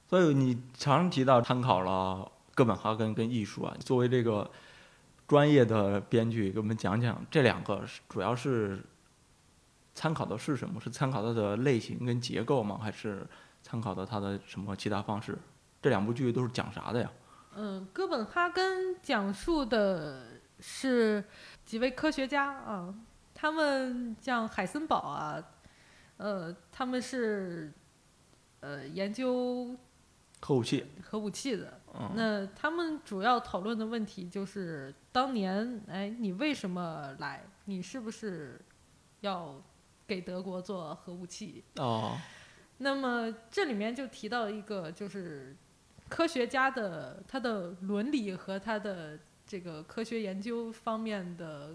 所以你常提到参考了哥本哈根跟艺术啊，作为这个专业的编剧，给我们讲讲这两个是主要是参考的是什么？是参考它的类型跟结构吗？还是参考的它的什么其他方式？这两部剧都是讲啥的呀？嗯，哥本哈根讲述的是几位科学家啊，他们像海森堡啊，呃，他们是呃研究核武器，核武器的。嗯那他们主要讨论的问题就是，当年，哎，你为什么来？你是不是要给德国做核武器？哦，那么这里面就提到一个，就是科学家的他的伦理和他的这个科学研究方面的，呃，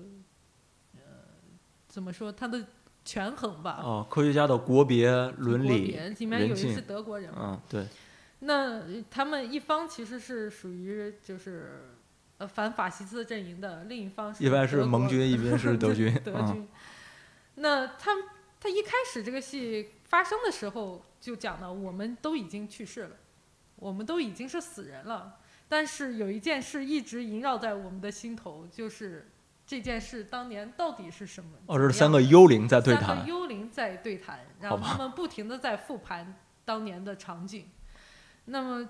怎么说，他的权衡吧。哦，科学家的国别、伦国理别、里面有一是德国人嘛，嗯，对，那他们一方其实是属于就是呃反法西斯阵营的，另一方是一边是盟军，一边是德军，德嗯军。那他他一开始这个戏发生的时候就讲到，我们都已经去世了，我们都已经是死人了，但是有一件事一直萦绕在我们的心头，就是这件事当年到底是什么？哦，这是三个幽灵在对三个谈，幽灵在对谈，然后他们不停的在复盘当年的场景。那么，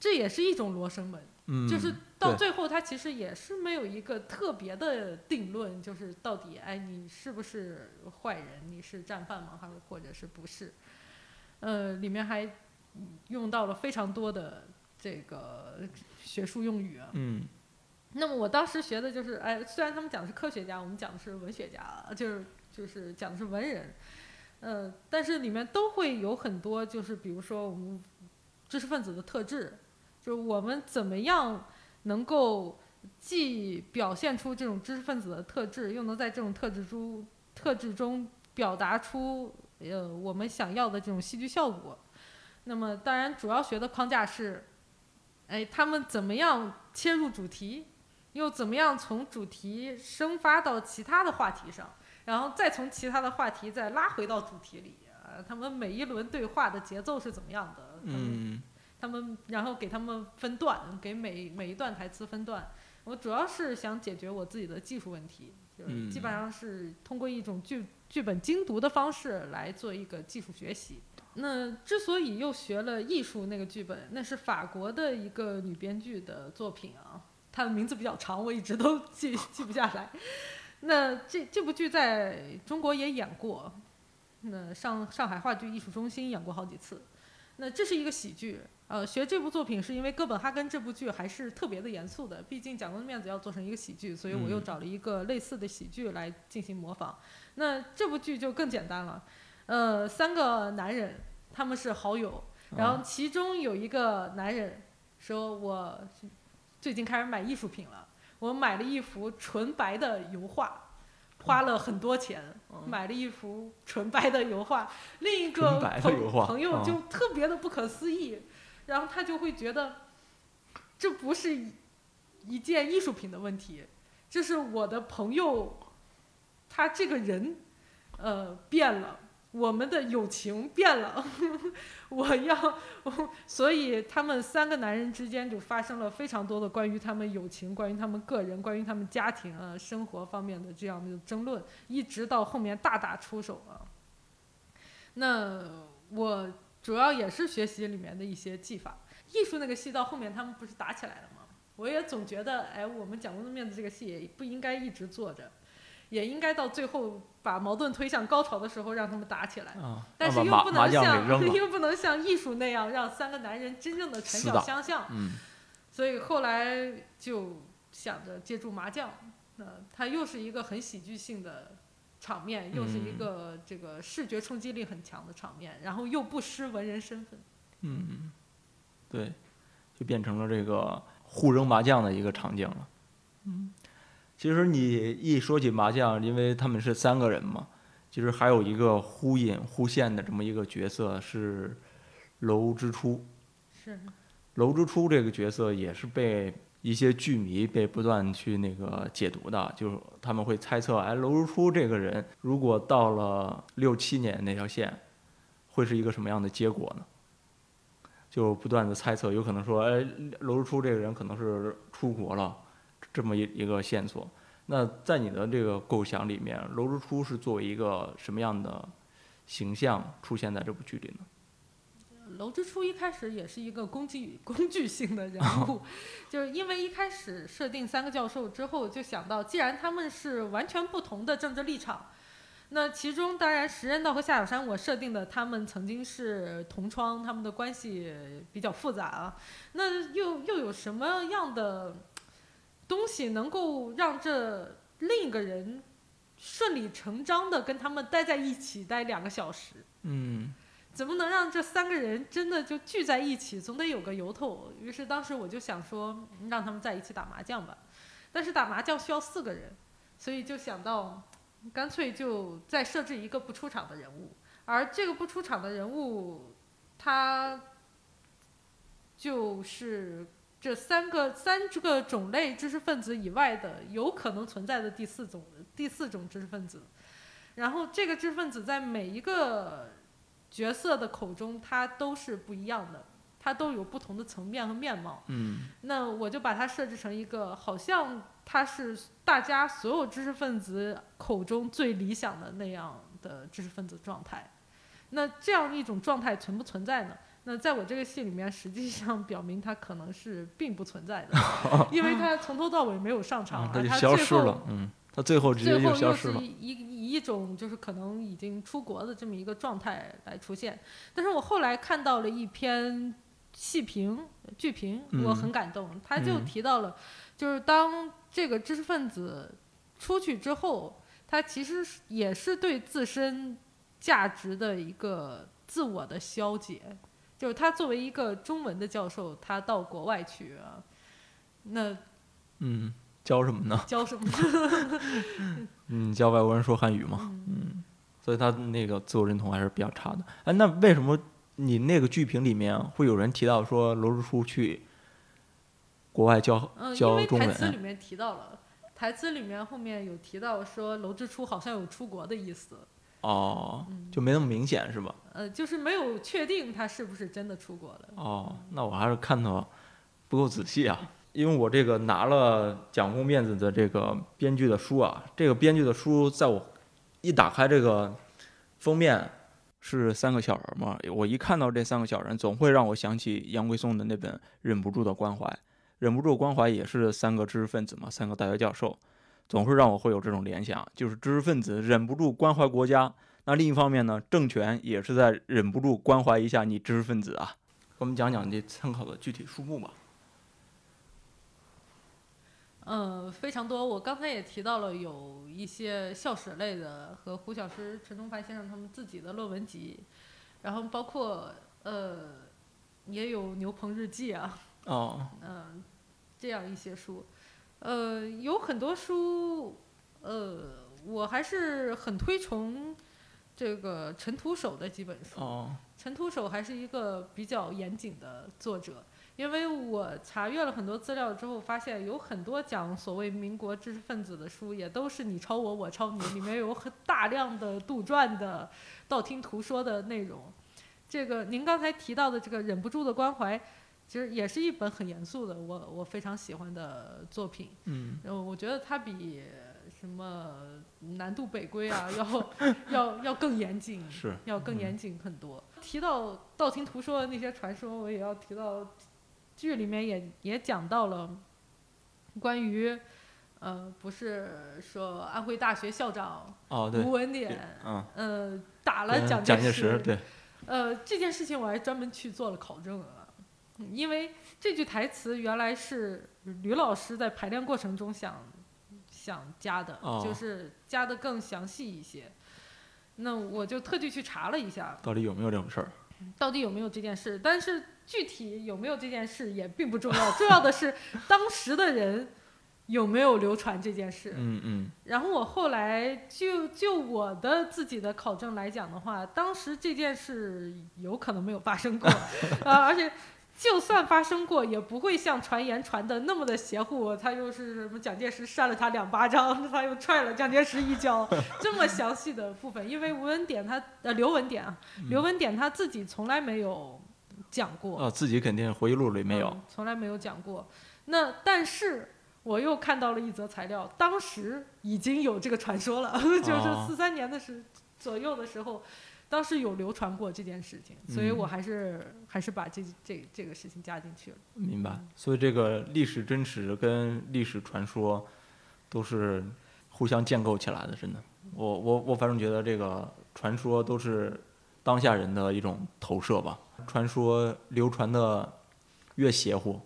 这也是一种罗生门，嗯，就是到最后，他其实也是没有一个特别的定论，就是到底哎，你是不是坏人？你是战犯吗？还是或者是不是？呃，里面还用到了非常多的这个学术用语啊。嗯那么我当时学的就是，哎，虽然他们讲的是科学家，我们讲的是文学家，就是就是讲的是文人，呃，但是里面都会有很多，就是比如说我们知识分子的特质，就是我们怎么样能够既表现出这种知识分子的特质，又能在这种特质中特质中表达出呃我们想要的这种戏剧效果。那么当然主要学的框架是，哎，他们怎么样切入主题，又怎么样从主题生发到其他的话题上，然后再从其他的话题再拉回到主题里。啊，他们每一轮对话的节奏是怎么样的？他们嗯他们然后给他们分段，给每每一段台词分段。我主要是想解决我自己的技术问题，就是基本上是通过一种剧剧本精读的方式来做一个技术学习。那之所以又学了艺术那个剧本，那是法国的一个女编剧的作品啊，她的名字比较长，我一直都记 记不下来。那这这部剧在中国也演过，那上上海话剧艺术中心演过好几次。那这是一个喜剧，呃，学这部作品是因为《哥本哈根》这部剧还是特别的严肃的，毕竟讲公的面子要做成一个喜剧，所以我又嗯找了一个类似的喜剧来进行模仿。那这部剧就更简单了，呃，三个男人他们是好友，然后啊其中有一个男人说：“我最近开始买艺术品了，我买了一幅纯白的油画。”花了很多钱。买了一幅纯白的油画，另一个朋朋友啊就特别的不可思议，然后他就会觉得这不是一一件艺术品的问题，这是我的朋友他这个人呃变了，我们的友情变了，我要，所以他们三个男人之间就发生了非常多的关于他们友情、关于他们个人、关于他们家庭啊、生活方面的这样的争论，一直到后面大打出手啊。那我主要也是学习里面的一些技法，艺术那个戏到后面他们不是打起来了吗？我也总觉得，哎，我们讲公的面子这个戏也不应该一直做着，也应该到最后把矛盾推向高潮的时候让他们打起来。啊，但是又不能像 又不能像艺术那样让三个男人真正的拳脚相向，嗯所以后来就想着借助麻将，那它又是一个很喜剧性的场面，又是一嗯个这个视觉冲击力很强的场面，然后又不失文人身份。嗯，对，就变成了这个互扔麻将的一个场景了。嗯，其实你一说起麻将，因为他们是三个人嘛，其实还有一个忽隐忽现的这么一个角色是楼之初。是，楼之初这个角色也是被一些剧迷被不断去那个解读的，就是他们会猜测，哎，楼之初这个人如果到了六七年那条线，会是一个什么样的结果呢？就不断的猜测，有可能说，哎，楼之初这个人可能是出国了，这么一一个线索。那在你的这个构想里面，楼之初是作为一个什么样的形象出现在这部剧里呢？楼之初一开始也是一个工具工具性的人物，就是因为一开始设定三个教授之后，就想到既然他们是完全不同的政治立场，那其中当然石人道和夏小山我设定的他们曾经是同窗，他们的关系比较复杂啊，那又又有什么样的东西能够让这另一个人顺理成章的跟他们待在一起待两个小时？嗯怎么能让这三个人真的就聚在一起？总得有个由头。于是当时我就想说，让他们在一起打麻将吧。但是打麻将需要四个人，所以就想到，干脆就再设置一个不出场的人物。而这个不出场的人物，他就是这三个三个种类知识分子以外的有可能存在的第四种第四种知识分子。然后这个知识分子在每一个角色的口中，它都是不一样的，它都有不同的层面和面貌。嗯那我就把它设置成一个，好像它是大家所有知识分子口中最理想的那样的知识分子状态。那这样一种状态存不存在呢？那在我这个戏里面，实际上表明他可能是并不存在的，因为他从头到尾没有上场，啊，他就它最后消失了，嗯，他最后直接就最后又消失了，是以以以一种就是可能已经出国的这么一个状态来出现。但是我后来看到了一篇戏评剧评，我嗯很感动，他就嗯提到了，就是当这个知识分子出去之后，他其实也是对自身价值的一个自我的消解。就是他作为一个中文的教授，他到国外去啊，那嗯，教什么呢？教什么？嗯，教外国人说汉语嘛，嗯，所以他那个自我认同还是比较差的。哎，那为什么你那个剧评里面会有人提到说娄之初去国外教嗯，因教为中文？台词里面提到了，台词里面后面有提到说娄之初好像有出国的意思，哦，嗯就没那么明显是吧？呃，就是没有确定他是不是真的出国了。哦，那我还是看的不够仔细啊，因为我这个拿了蒋公面子的这个编剧的书啊，这个编剧的书在我一打开这个封面是三个小人嘛，我一看到这三个小人，总会让我想起杨贵松的那本《忍不住的关怀》，忍不住的关怀也是三个知识分子嘛，三个大学教授，总是让我会有这种联想，就是知识分子忍不住关怀国家，那另一方面呢，政权也是在忍不住关怀一下你知识分子啊。给我们讲讲这参考的具体数目吧。嗯，非常多。我刚才也提到了有一些校史类的和胡小石、陈东凡先生他们自己的论文集，然后包括呃，也有牛棚日记啊，哦，嗯、这样一些书，呃，有很多书，呃，我还是很推崇这个陈独守的几本书。哦，陈独守还是一个比较严谨的作者，因为我查阅了很多资料之后，发现有很多讲所谓民国知识分子的书，也都是你抄我，我抄你，里面有很大量的杜撰的、道听途说的内容。这个您刚才提到的这个忍不住的关怀，其实也是一本很严肃的，我我非常喜欢的作品。嗯，然后，我觉得它比什么南渡北归啊，要要要更严谨，是嗯要更严谨很多。提到道听途说的那些传说，我也要提到剧里面也也讲到了关于。呃，不是说安徽大学校长哦，对吴，文典，嗯，呃，打了蒋蒋介介石，对，呃，这件事情我还专门去做了考证啊，嗯因为这句台词原来是吕老师在排练过程中想想加的，哦就是加的更详细一些。那我就特地去查了一下，到底有没有这种事儿？到底有没有这件事。但是具体有没有这件事也并不重要，重要的是 当时的人有没有流传这件事。嗯嗯，然后我后来就就我的自己的考证来讲的话，当时这件事有可能没有发生过，啊，而且就算发生过，也不会像传言传的那么的邪乎。他又是什么蒋介石扇了他两巴掌，他又踹了蒋介石一脚，这么详细的部分，因为吴文典他呃刘文典啊，刘文典他自己从来没有讲过，哦，自己肯定回忆录里没有嗯，从来没有讲过。那但是我又看到了一则材料，当时已经有这个传说了，就是哦四三年的时左右的时候，当时有流传过这件事情，所以嗯我还是、还是把这这这个事情加进去了。明白。所以这个历史真实跟历史传说都是互相建构起来的，真的。我我我反正觉得这个传说都是当下人的一种投射吧。传说流传的越邪乎，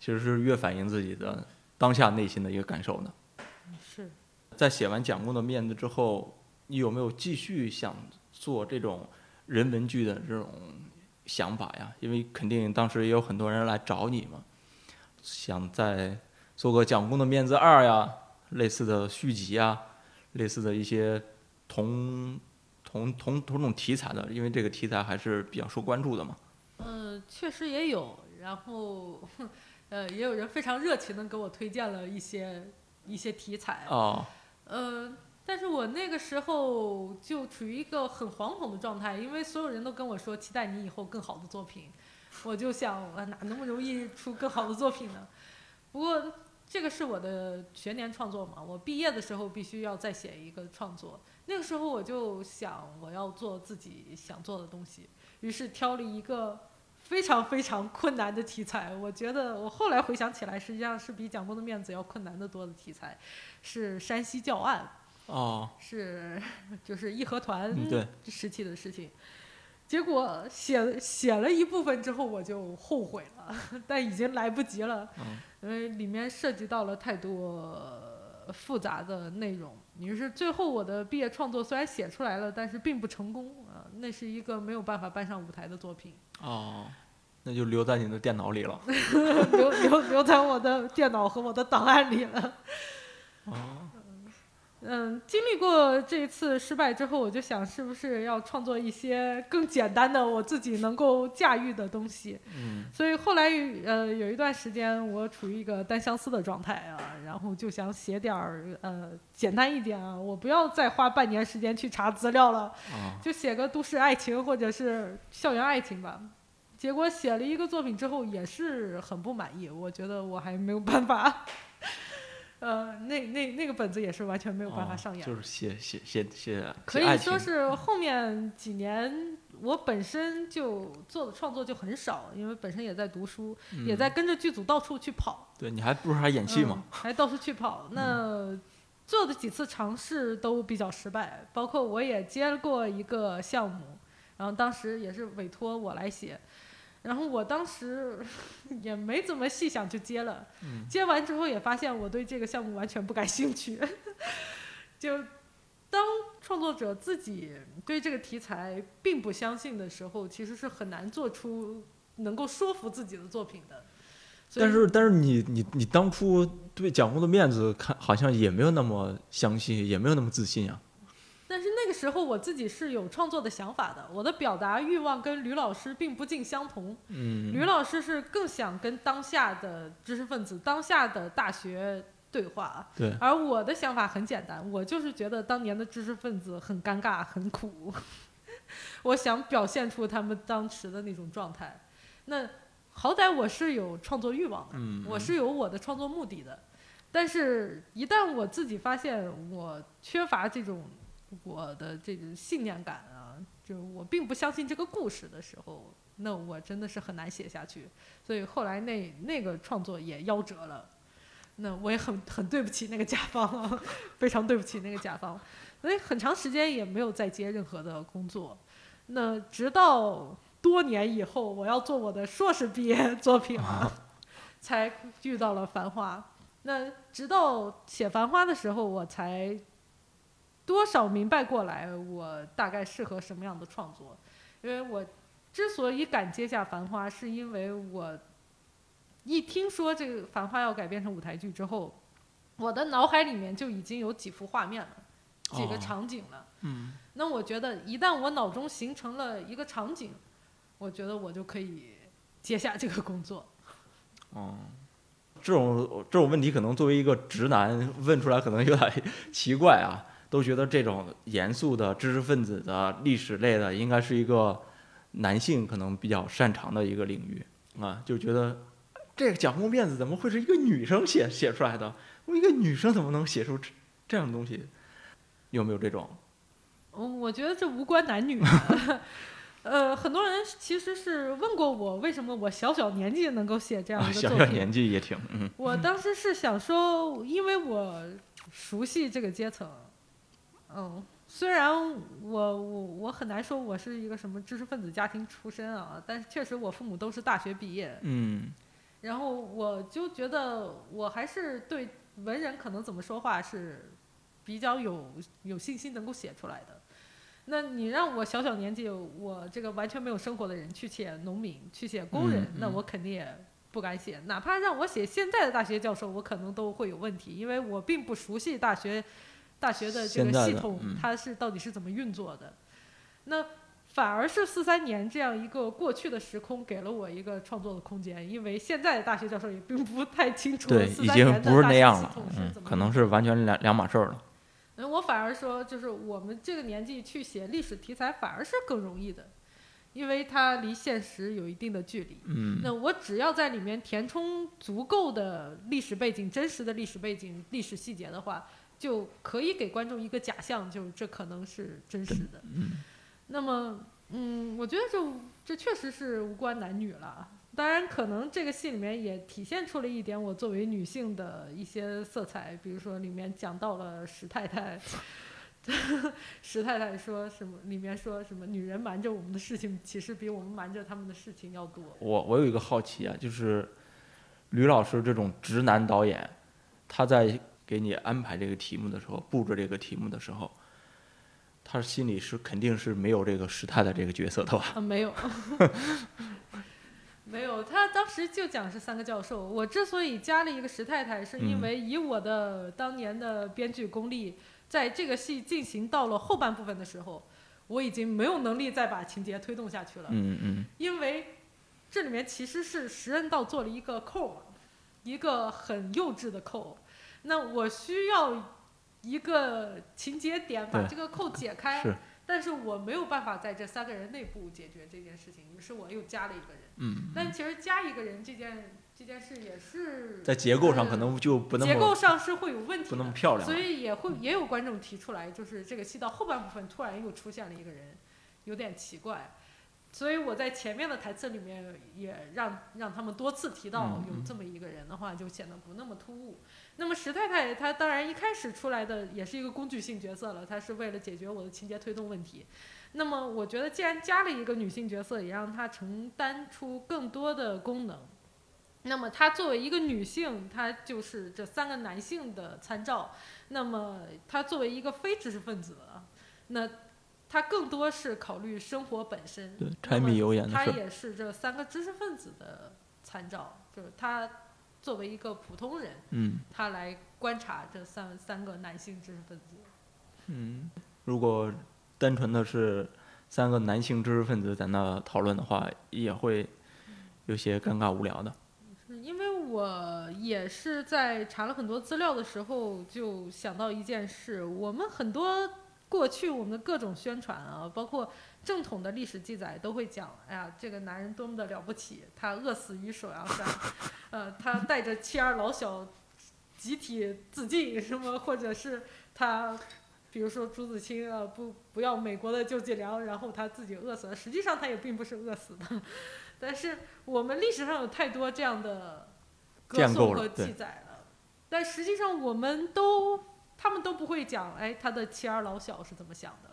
其实是越反映自己的当下内心的一个感受的。是，在写完《蒋公的面子》之后，你有没有继续想做这种人文剧的这种想法呀？因为肯定当时也有很多人来找你嘛，想再做个《蒋公的面子二》呀，类似的续集呀，类似的一些同同同同种题材的，因为这个题材还是比较受关注的嘛。嗯，确实也有，然后呃，也有人非常热情的给我推荐了一些一些题材。哦，呃，但是我那个时候就处于一个很惶恐的状态，因为所有人都跟我说期待你以后更好的作品，我就想啊，哪那么容易出更好的作品呢？不过这个是我的学年创作嘛，我毕业的时候必须要再写一个创作。那个时候我就想我要做自己想做的东西，于是挑了一个非常非常困难的题材。我觉得我后来回想起来，实际上是比蒋公的面子要困难得多的题材，是山西教案。哦，是就是义和团时期的事情。结果写写了一部分之后，我就后悔了，但已经来不及了，嗯因为里面涉及到了太多复杂的内容。于是最后我的毕业创作虽然写出来了，但是并不成功啊，那是一个没有办法搬上舞台的作品，哦，那就留在你的电脑里了。留留留在我的电脑和我的档案里了。哦，嗯，经历过这一次失败之后，我就想是不是要创作一些更简单的、我自己能够驾驭的东西。嗯，所以后来呃有一段时间我处于一个单相思的状态啊，然后就想写点儿呃简单一点啊，我不要再花半年时间去查资料了，啊，就写个都市爱情或者是校园爱情吧。结果写了一个作品之后也是很不满意，我觉得我还没有办法。呃，那那那个本子也是完全没有办法哦上演。就是写写写写，可以说是后面几年我本身就做的创作就很少，因为本身也在读书，也在嗯跟着剧组到处去跑，对，你还不是还演戏嗯吗？还到处去跑。那做的几次尝试都比较失败，包括我也接过一个项目，然后当时也是委托我来写，然后我当时 也没怎么细想就接了，接完之后也发现我对这个项目完全不感兴趣，就当创作者自己对这个题材并不相信的时候，其实是很难做出能够说服自己的作品的。但是但是你你你当初对蒋红的面子看好像也没有那么相信，也没有那么自信啊。但是那个时候我自己是有创作的想法的，我的表达欲望跟吕老师并不尽相同。嗯吕老师是更想跟当下的知识分子、当下的大学对话，对，而我的想法很简单，我就是觉得当年的知识分子很尴尬、很苦，我想表现出他们当时的那种状态。那好歹我是有创作欲望的，嗯我是有我的创作目的的。但是，一旦我自己发现我缺乏这种我的这个信念感啊，就我并不相信这个故事的时候，那我真的是很难写下去。所以后来那那个创作也夭折了。那我也很很对不起那个甲方啊，非常对不起那个甲方，所以很长时间也没有再接任何的工作。那直到多年以后，我要做我的硕士毕业作品了，才遇到了《繁花》。那直到写《繁花》的时候，我才多少明白过来，我大概适合什么样的创作。因为我之所以敢接下《繁花》，是因为我一听说这个《繁花》要改编成舞台剧之后，我的脑海里面就已经有几幅画面了，几个哦场景了。嗯那我觉得，一旦我脑中形成了一个场景，我觉得我就可以接下这个工作。哦，这种这种问题可能作为一个直男问出来可能有点奇怪啊，都觉得这种严肃的知识分子的历史类的应该是一个男性可能比较擅长的一个领域啊，就觉得这个蒋公辫子怎么会是一个女生写写出来的？我一个女生怎么能写出这这样的东西？有没有这种？嗯，我觉得这无关男女。呃，很多人其实是问过我，为什么我小小年纪能够写这样啊，一个作品？小小年纪也挺嗯我当时是想说，因为我熟悉这个阶层，嗯，虽然我我我很难说我是一个什么知识分子家庭出身啊，但是确实我父母都是大学毕业，嗯然后我就觉得我还是对文人可能怎么说话是比较有有信心能够写出来的。那你让我小小年纪，我这个完全没有生活的人去写农民，去写工人，嗯嗯那我肯定也不敢写。哪怕让我写现在的大学教授，我可能都会有问题，因为我并不熟悉大学大学的这个系统嗯，它是到底是怎么运作的。那反而是四三年这样一个过去的时空，给了我一个创作的空间，因为现在的大学教授也并不太清楚对，四已经三年的不是那样了嗯可能是完全两两码事儿了。嗯，我反而说，就是我们这个年纪去写历史题材，反而是更容易的，因为它离现实有一定的距离。嗯那我只要在里面填充足够的历史背景、真实的历史背景、历史细节的话，就可以给观众一个假象，就这可能是真实的。嗯那么，嗯，我觉得这这确实是无关男女了。当然，可能这个戏里面也体现出了一点我作为女性的一些色彩，比如说里面讲到了石太太，石太太说什么？里面说什么？女人瞒着我们的事情，其实比我们瞒着他们的事情要多。我我有一个好奇啊，就是吕老师这种直男导演，他在给你安排这个题目的时候，布置这个题目的时候，他心里是肯定是没有这个石太太这个角色的吧？啊，没有，没有。他当时就讲是三个教授。我之所以加了一个石太太，是因嗯为以我的当年的编剧功力，在这个戏进行到了后半部分的时候，我已经没有能力再把情节推动下去了。嗯嗯因为这里面其实是石恩道做了一个扣嘛，一个很幼稚的扣。那我需要一个情节点把这个扣解开，是但是我没有办法在这三个人内部解决这件事情，于是我又加了一个人。嗯，但其实加一个人这件这件事也是在结构上可呃能就不那结构上是会有问题不那么的。漂亮。所以也会也有观众提出来，就是这个戏到后半部分突然又出现了一个人，有点奇怪。所以我在前面的台词里面也让让他们多次提到有这么一个人的话，就显得不那么突兀。那么石太太她当然一开始出来的也是一个工具性角色了，她是为了解决我的情节推动问题。那么我觉得既然加了一个女性角色，也让她承担出更多的功能。那么她作为一个女性，她就是这三个男性的参照。那么她作为一个非知识分子，那她更多是考虑生活本身。对，柴米油盐的他事儿。也是这三个知识分子的参照，就是他作为一个普通人，嗯他来观察这三三个男性知识分子。嗯，如果单纯的是三个男性知识分子在那讨论的话，也会有些尴尬无聊的。是因为我也是在查了很多资料的时候，就想到一件事：我们很多过去我们的各种宣传啊，包括正统的历史记载都会讲，哎呀，这个男人多么的了不起，他饿死于首阳山，呃，他带着妻儿老小集体自尽，什么，或者是他。比如说朱自清啊，不不要美国的救济粮，然后他自己饿死了。实际上他也并不是饿死的，但是我们历史上有太多这样的歌颂和记载了，但实际上我们都他们都不会讲，哎，他的妻儿老小是怎么想的，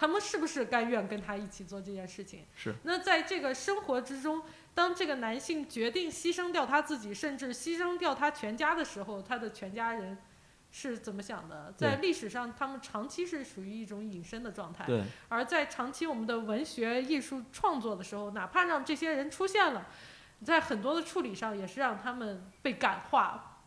他们是不是甘愿跟他一起做这件事情？是。那在这个生活之中，当这个男性决定牺牲掉他自己，甚至牺牲掉他全家的时候，他的全家人是怎么想的？在历史上，他们长期是属于一种隐身的状态。对，而在长期我们的文学艺术创作的时候，哪怕让这些人出现了，在很多的处理上也是让他们被感化，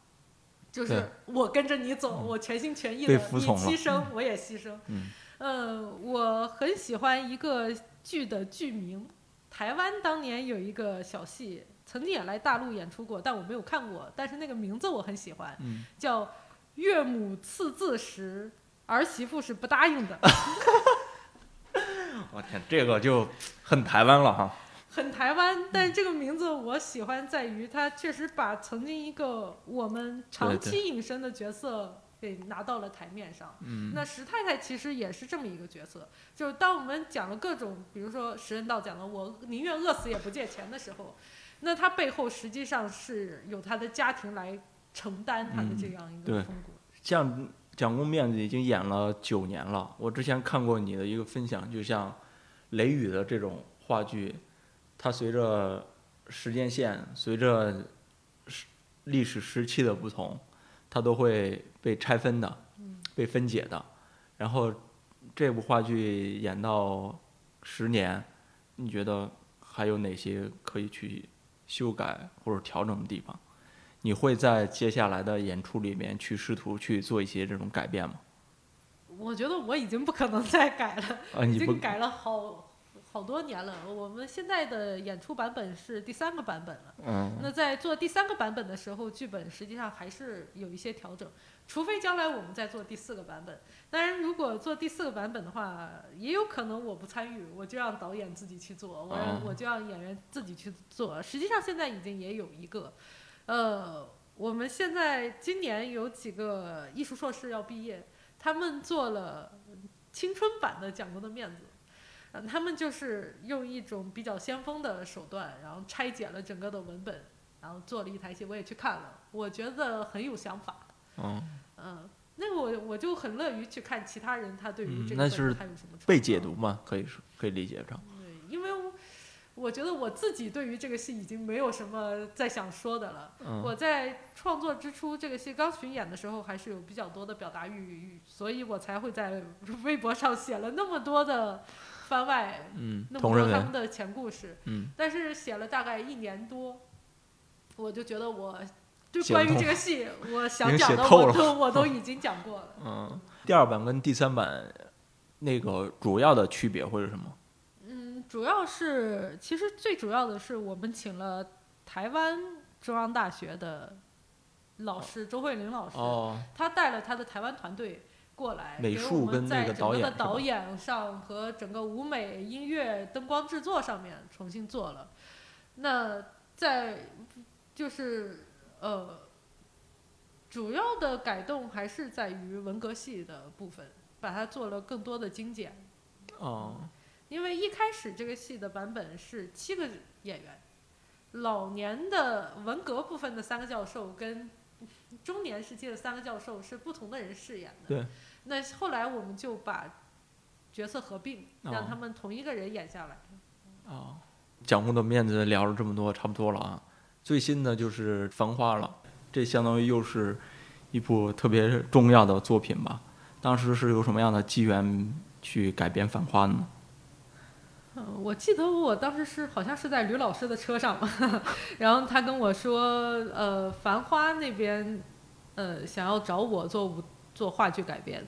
就是我跟着你走，嗯我全心全意的，你牺牲我也牺牲。嗯呃，我很喜欢一个剧的剧名，台湾当年有一个小戏，曾经也来大陆演出过，但我没有看过，但是那个名字我很喜欢，嗯，叫《岳母刺字时，儿媳妇是不答应的》。我天，这个就很台湾了哈。很台湾，但这个名字我喜欢在于它确实把曾经一个我们长期隐身的角色给拿到了台面上。嗯，那石太太其实也是这么一个角色，就是当我们讲了各种，比如说石人道讲了我宁愿饿死也不借钱的时候，那他背后实际上是有他的家庭来承担他的这样一个风骨。像蒋公面子已经演了九年了。我之前看过你的一个分享，就像雷雨的这种话剧，它随着时间线、随着时历史时期的不同，它都会被拆分的、被分解的。然后这部话剧演到十年，你觉得还有哪些可以去修改或者调整的地方？你会在接下来的演出里面去试图去做一些这种改变吗？我觉得我已经不可能再改了。啊，已经改了好好多年了。我们现在的演出版本是第三个版本了。嗯那在做第三个版本的时候，剧本实际上还是有一些调整，除非将来我们再做第四个版本。当然，如果做第四个版本的话，也有可能我不参与，我就让导演自己去做，我让哦我就让演员自己去做。实际上现在已经也有一个，呃，我们现在今年有几个艺术硕士要毕业，他们做了青春版的《蒋公的面子》。呃，他们就是用一种比较先锋的手段，然后拆解了整个的文本，然后做了一台戏，我也去看了，我觉得很有想法。嗯，嗯，那个我我就很乐于去看其他人他对于嗯这个他有什么被解读嘛，可以说可以理解成。对，因为我我觉得我自己对于这个戏已经没有什么再想说的了。嗯我在创作之初，这个戏刚巡演的时候，还是有比较多的表达欲，所以我才会在 微博上写了那么多的番外，嗯，那么多他们，的前故事。嗯但是写了大概一年多，我就觉得我就关于这个戏，我想讲的我都我都已经讲过了。嗯，第二版跟第三版那个主要的区别会是什么？嗯，主要是其实最主要的是我们请了台湾中央大学的老师周慧玲老师，哦，他带了他的台湾团队过来，我们术跟那在整个的导演上和整个舞美、音乐、灯光制作上面重新做了。那在就是呃，主要的改动还是在于文革系的部分，把它做了更多的精简。哦，因为一开始这个戏的版本是七个演员，老年的文革部分的三个教授跟中年时期的三个教授是不同的人饰演的。对。那后来我们就把角色合并，让哦他们同一个人演下来。啊，蒋公的面子聊了这么多，差不多了啊。最新的就是《繁花》了，这相当于又是一部特别重要的作品吧。当时是有什么样的机缘去改编《繁花》呢？嗯，我记得我当时是好像是在吕老师的车上嘛，然后他跟我说，呃，繁花那边，呃，想要找我做舞做话剧改编。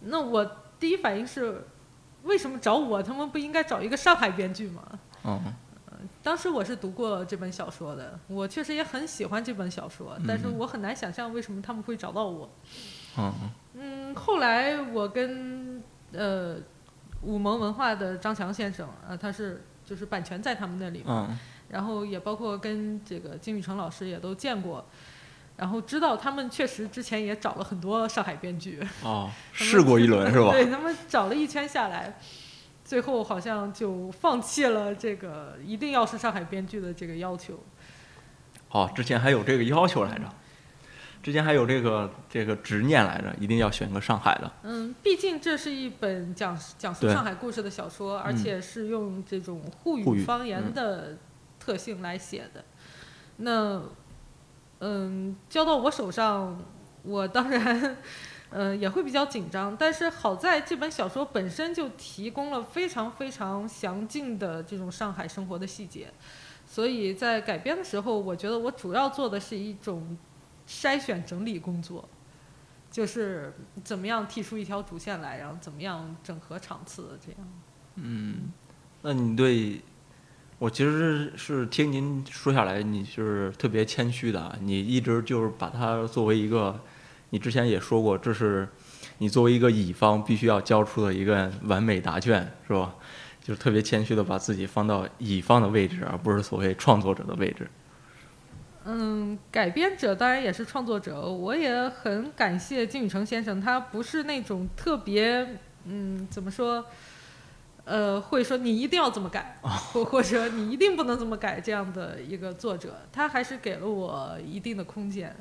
那我第一反应是，为什么找我？他们不应该找一个上海编剧吗？嗯当时我是读过这本小说的，我确实也很喜欢这本小说，但是嗯我很难想象为什么他们会找到我。嗯嗯，后来我跟呃武盟文化的张强先生，呃，他是就是版权在他们那里嘛，嗯然后也包括跟这个金宇成老师也都见过，然后知道他们确实之前也找了很多上海编剧，哦，试过一轮是吧？对他们找了一圈下来，最后好像就放弃了这个一定要是上海编剧的这个要求。哦，之前还有这个要求来着，之前还有这个这个执念来着，一定要选个上海的。嗯，毕竟这是一本讲讲述上海故事的小说，而嗯且是用这种沪沪语语方言嗯的特性来写的。那，嗯，交到我手上，我当然，嗯，也会比较紧张。但是好在这本小说本身就提供了非常非常详尽的这种上海生活的细节，所以在改编的时候，我觉得我主要做的是一种筛选整理工作。就是怎么样剔出一条主线来，然后怎么样整合场次，这样。嗯，那你对我其实是听您说下来，你是特别谦虚的，你一直就是把它作为一个，你之前也说过，这是你作为一个乙方必须要交出的一个完美答卷，是吧？就是特别谦虚的把自己放到乙方的位置，而不是所谓创作者的位置。嗯，改编者当然也是创作者，我也很感谢金宇澄先生，他不是那种特别，嗯，怎么说，呃，会说你一定要这么改，或或者你一定不能这么改这样的一个作者，他还是给了我一定的空间。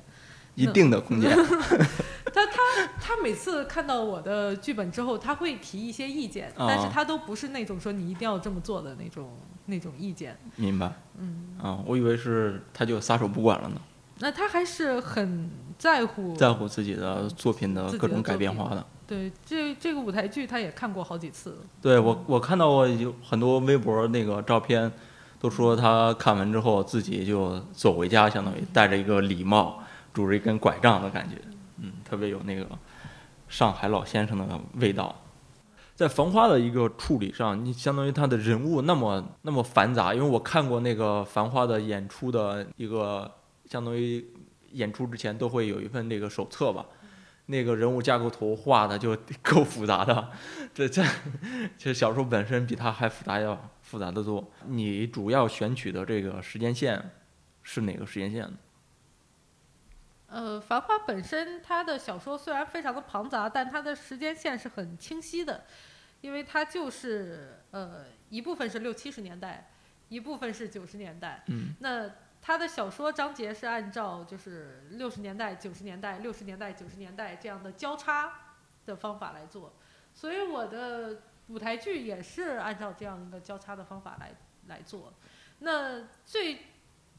一定的空间，他他他每次看到我的剧本之后，他会提一些意见，但是哦他都不是那种说你一定要这么做的那种那种意见。明白？嗯，啊，我以为是他就撒手不管了呢，那他还是很在乎在乎自己的作品的各种改变化的。对这这个舞台剧，他也看过好几次。对我，我看到过有很多微博那个照片，都说他看完之后自己就走回家，相当于戴着一个礼帽，拄着一根拐杖的感觉，嗯，特别有那个上海老先生的味道。在《繁花》的一个处理上，你相当于他的人物那么那么繁杂，因为我看过那个《繁花》的演出的一个，相当于演出之前都会有一份那个手册吧，那个人物架构图画的就 够复杂的，这这其实小说本身比它还复杂要复杂的多。你主要选取的这个时间线是哪个时间线呢？呃，《繁花》本身它的小说虽然非常的庞杂，但它的时间线是很清晰的，因为它就是呃一部分是六七十年代，一部分是九十年代。嗯那它的小说章节是按照就是六十年代、九十年代、六十年代、九十年代这样的交叉的方法来做，所以我的舞台剧也是按照这样一个交叉的方法来来做。那最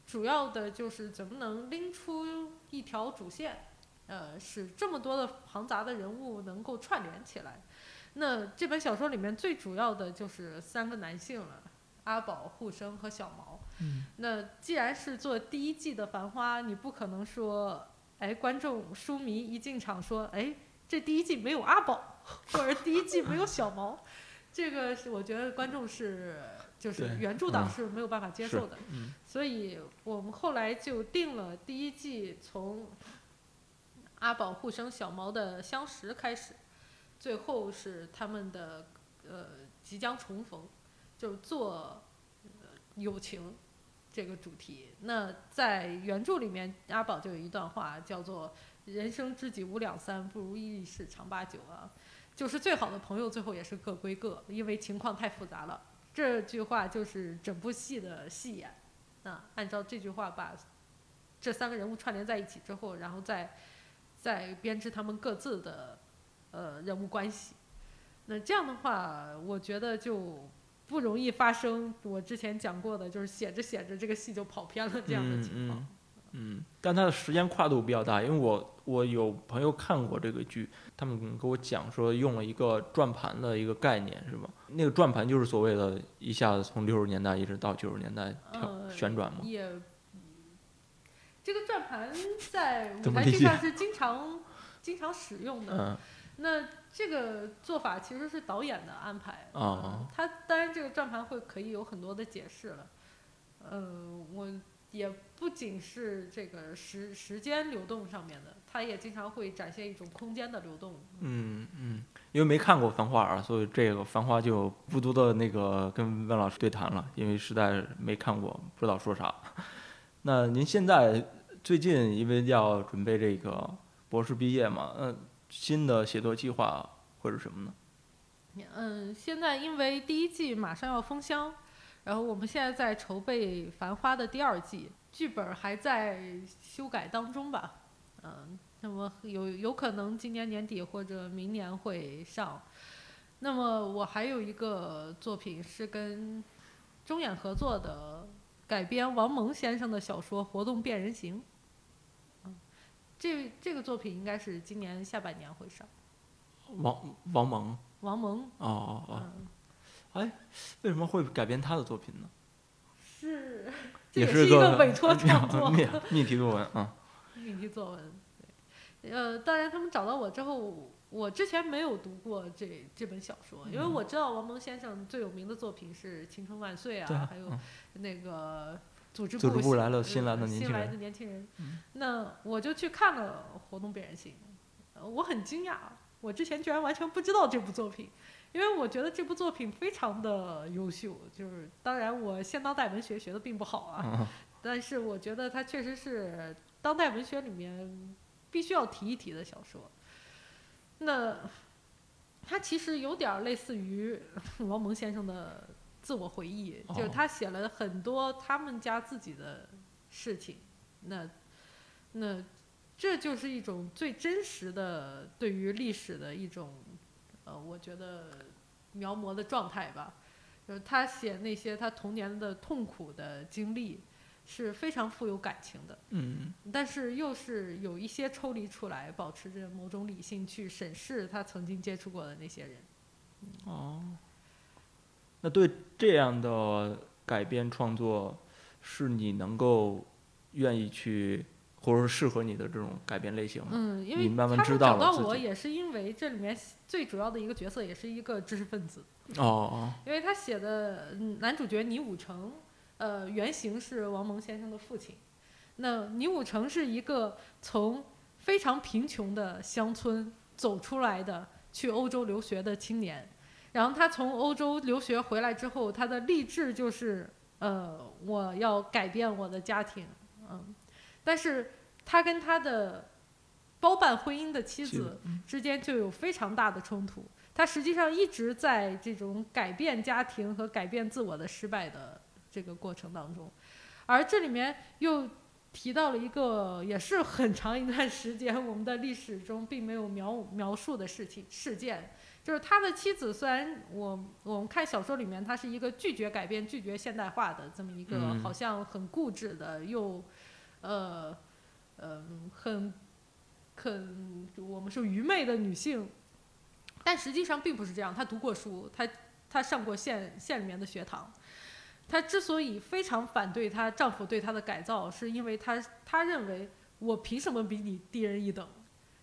主要的就是怎么能拎出一条主线，呃，使这么多的庞杂的人物能够串联起来。那这本小说里面最主要的就是三个男性了，阿宝、护生和小毛。嗯那既然是做第一季的《繁花》，你不可能说，哎，观众书迷一进场说，哎，这第一季没有阿宝，或者第一季没有小毛，这个是我觉得观众是就是原著党嗯是没有办法接受的。嗯所以我们后来就定了第一季从阿宝、互生、小毛的相识开始，最后是他们的呃即将重逢，就做、呃、友情这个主题。那在原著里面，阿宝就有一段话叫做“人生知己无两三，不如意事长八九”啊。就是最好的朋友，最后也是各归各，因为情况太复杂了。这句话就是整部戏的戏眼。啊，按照这句话把这三个人物串联在一起之后，然后再再编织他们各自的呃人物关系。那这样的话，我觉得就不容易发生我之前讲过的，就是写着写着这个戏就跑偏了这样的情况。嗯，但它的时间跨度比较大，因为我我有朋友看过这个剧，他们跟我讲说用了一个转盘的一个概念，是吧？那个转盘就是所谓的一下子从六十年代一直到九十年代跳、呃旋转吗。也，这个转盘在舞台剧上是经常经常使用的。嗯那这个做法其实是导演的安排。哦呃他当然这个转盘会可以有很多的解释了。呃，我也不仅是这个时时间流动上面的，它也经常会展现一种空间的流动。嗯嗯，因为没看过《繁花》啊，所以这个《繁花》就不多的那个跟万老师对谈了，因为实在没看过，不知道说啥。那您现在最近因为要准备这个博士毕业嘛，嗯、新的写作计划会是什么呢？嗯，现在因为第一季马上要封箱，然后我们现在在筹备《繁花》的第二季，剧本还在修改当中吧。嗯，那么有有可能今年年底或者明年会上。那么我还有一个作品是跟中演合作的，改编王蒙先生的小说《活动变人形》。嗯，这这个作品应该是今年下半年会上。王王蒙王蒙，哦哦哦，嗯。为什么会改编他的作品呢？是，这也也是一个委托 创作 命命题作文啊。命题作文。对，呃，当然他们找到我之后，我之前没有读过这这本小说，因为嗯我知道王蒙先生最有名的作品是《青春万岁》对啊，还有嗯那个组织部新来了呃新来的年轻人新来的年轻人。嗯那我就去看了《活动变人形》，呃我很惊讶，我之前居然完全不知道这部作品。因为我觉得这部作品非常的优秀，就是当然我现当代文学学的并不好啊，嗯但是我觉得它确实是当代文学里面必须要提一提的小说。那它其实有点儿类似于 王蒙先生的自我回忆，就是哦他写了很多他们家自己的事情。那那这就是一种最真实的对于历史的一种呃，我觉得描摹的状态吧。就是他写那些他童年的痛苦的经历，是非常富有感情的，嗯但是又是有一些抽离出来，保持着某种理性去审视他曾经接触过的那些人。哦，那对这样的改编创作，是你能够愿意去，或者说适合你的这种改编类型？嗯，因你为他慢慢知道们找到我也是因为这里面最主要的一个角色也是一个知识分子，哦哦，因为他写的嗯男主角倪武成，呃，原型是王蒙先生的父亲。那倪武成是一个从非常贫穷的乡村走出来的，去欧洲留学的青年。然后他从欧洲留学回来之后，他的励志就是，呃，我要改变我的家庭，嗯。但是他跟他的包办婚姻的妻子之间就有非常大的冲突。他实际上一直在这种改变家庭和改变自我的失败的这个过程当中，而这里面又提到了一个也是很长一段时间我们的历史中并没有描描述的事情事件，就是他的妻子虽然我我们看小说里面他是一个拒绝改变、拒绝现代化的这么一个嗯。好像很固执的又呃嗯很很我们说愚昧的女性，但实际上并不是这样。她读过书，她她上过县县里面的学堂。她之所以非常反对她丈夫对她的改造，是因为她她认为我凭什么比你低人一等？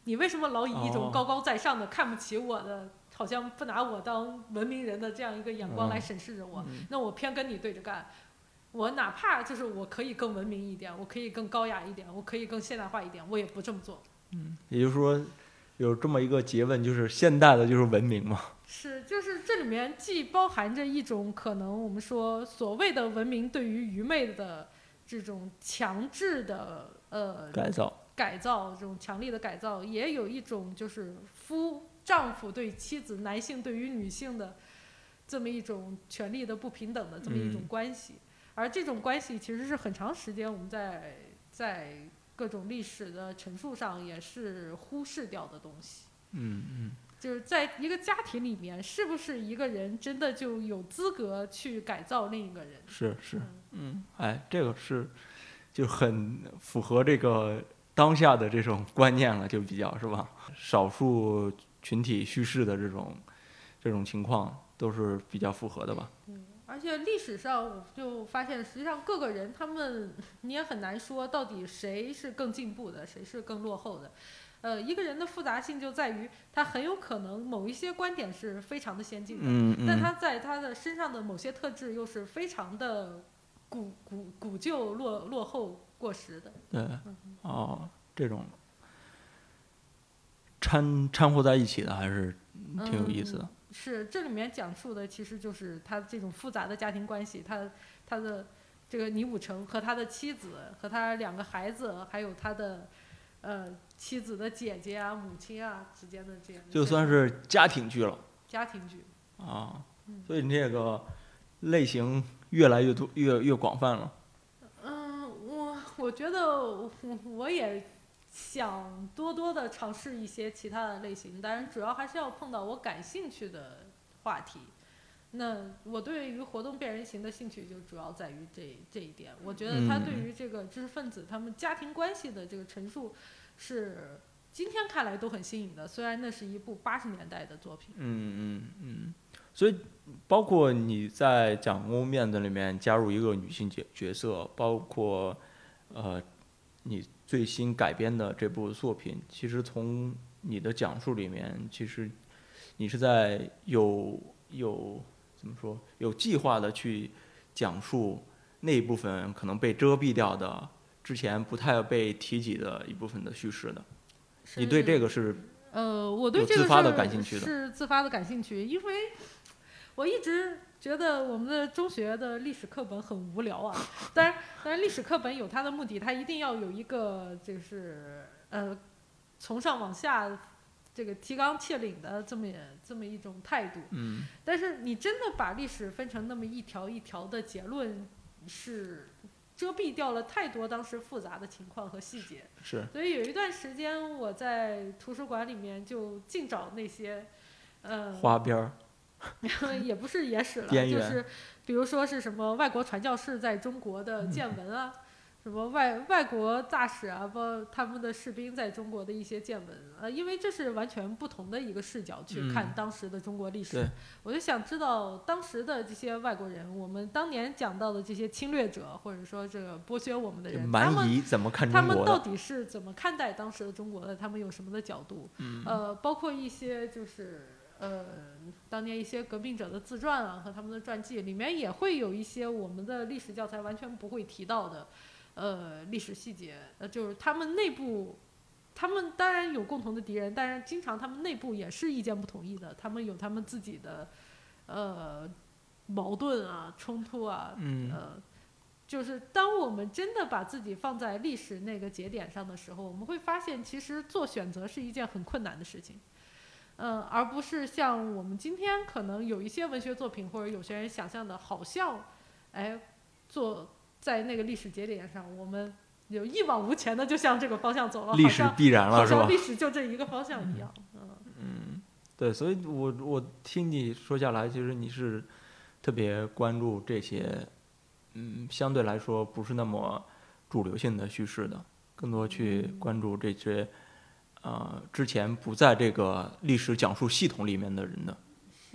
你为什么老以一种哦高高在上的、看不起我的，好像不拿我当文明人的这样一个眼光来嗯审视着我？嗯那我偏跟你对着干。我哪怕就是我可以更文明一点，我可以更高雅一点，我可以更现代化一点，我也不这么做。嗯也就是说，有这么一个结论，就是现代的就是文明嘛。是，就是这里面既包含着一种可能我们说所谓的文明对于愚昧的这种强制的呃改造，改造，这种强力的改造，也有一种就是夫丈夫对妻子、男性对于女性的这么一种权利的不平等的这么一种嗯关系。而这种关系其实是很长时间我们在在各种历史的陈述上也是忽视掉的东西。嗯嗯就是在一个家庭里面，是不是一个人真的就有资格去改造另一个人？是是嗯嗯，哎，这个是就很符合这个当下的这种观念了，就比较是吧？少数群体叙事的这种这种情况都是比较符合的吧？嗯，而且历史上我就发现，实际上各个人他们你也很难说到底谁是更进步的，谁是更落后的。呃，一个人的复杂性就在于他很有可能某一些观点是非常的先进的，嗯嗯，但他在他的身上的某些特质又是非常的古古古旧、落落后、过时的。对嗯哦，这种掺掺和在一起的还是挺有意思的。嗯是这里面讲述的其实就是他这种复杂的家庭关系，他他的这个倪武成和他的妻子和他两个孩子，还有他的呃妻子的姐姐啊、母亲啊之间的这样就算是家庭剧了家庭剧。啊嗯，所以你这个类型越来越多、越越广泛了。嗯，我我觉得我我也想多多的尝试一些其他的类型，当然主要还是要碰到我感兴趣的话题。那我对于活动变人形的兴趣就主要在于这这一点。我觉得他对嗯于这个知识分子他们家庭关系的这个陈述是今天看来都很新颖的，虽然那是一部八十年代的作品。嗯嗯嗯，所以包括你在《蒋公面子》里面加入一个女性角角色，包括呃你最新改编的这部作品，其实从你的讲述里面，其实你是在有有怎么说有计划的去讲述那一部分可能被遮蔽掉的。之前不太被提及的一部分的叙事的，你对这个是呃，我对这个是自发的感兴趣的是自发的感兴趣，因为我一直觉得我们的中学的历史课本很无聊啊。当然，当然历史课本有它的目的，它一定要有一个就是呃从上往下这个提纲挈领的这么这么一种态度。嗯但是你真的把历史分成那么一条一条的结论，是遮蔽掉了太多当时复杂的情况和细节。是所以有一段时间我在图书馆里面就净找那些，呃，花边儿，也不是野史了，就是比如说是什么外国传教士在中国的见闻啊，什么外外国大使啊，包括他们的士兵在中国的一些见闻，呃，因为这是完全不同的一个视角去看嗯当时的中国历史，对我就想知道当时的这些外国人，我们当年讲到的这些侵略者，或者说这个剥削我们的人，他们蛮夷怎么看他们？到底是怎么看待当时的中国的？他们有什么的角度？嗯呃，包括一些就是呃，当年一些革命者的自传啊和他们的传记里面也会有一些我们的历史教材完全不会提到的，呃，历史细节。呃，就是他们内部，他们当然有共同的敌人，但是经常他们内部也是意见不统一的，他们有他们自己的呃矛盾啊、冲突啊，嗯呃，就是当我们真的把自己放在历史那个节点上的时候，我们会发现，其实做选择是一件很困难的事情。嗯，而不是像我们今天可能有一些文学作品或者有些人想象的，好像，哎，做在那个历史节点上，我们有一往无前的就向这个方向走了，历史好像必然了是吧历？史就这一个方向一样。嗯，嗯，对，所以我我听你说下来，其实你是特别关注这些，嗯，相对来说不是那么主流性的叙事的，更多去嗯关注这些，呃，之前不在这个历史讲述系统里面的人的。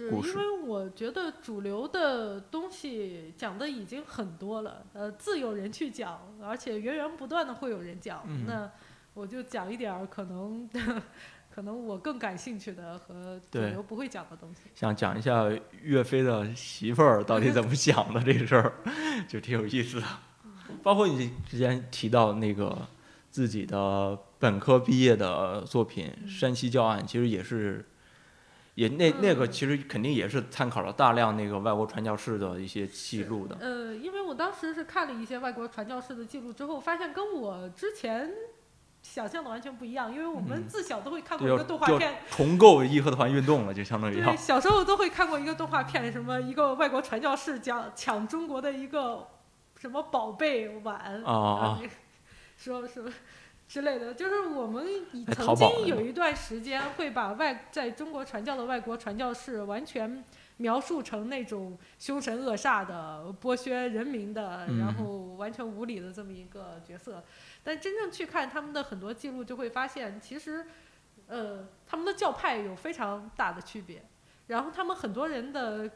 故事因为我觉得主流的东西讲的已经很多了，呃，自有人去讲，而且源源不断的会有人讲。嗯那我就讲一点儿可能 可能我更感兴趣的和主流不会讲的东西。想讲一下岳飞的媳妇儿到底怎么想的这个事儿，就挺有意思的。包括你之前提到那个自己的本科毕业的作品《山西教案》，其实也是，也那那个嗯其实肯定也是参考了大量那个外国传教士的一些记录的。呃，因为我当时是看了一些外国传教士的记录之后，发现跟我之前想象的完全不一样，因为我们嗯自小都会看过一个动画就片，重构义和团运动了，就相当于对，小时候都会看过一个动画片，什么一个外国传教士讲抢中国的一个什么宝贝碗啊说说之类的，就是我们以曾经有一段时间会把外在中国传教的外国传教士完全描述成那种凶神恶煞的、剥削人民的，嗯然后完全无理的这么一个角色。但真正去看他们的很多记录，就会发现其实，呃，他们的教派有非常大的区别，然后他们很多人的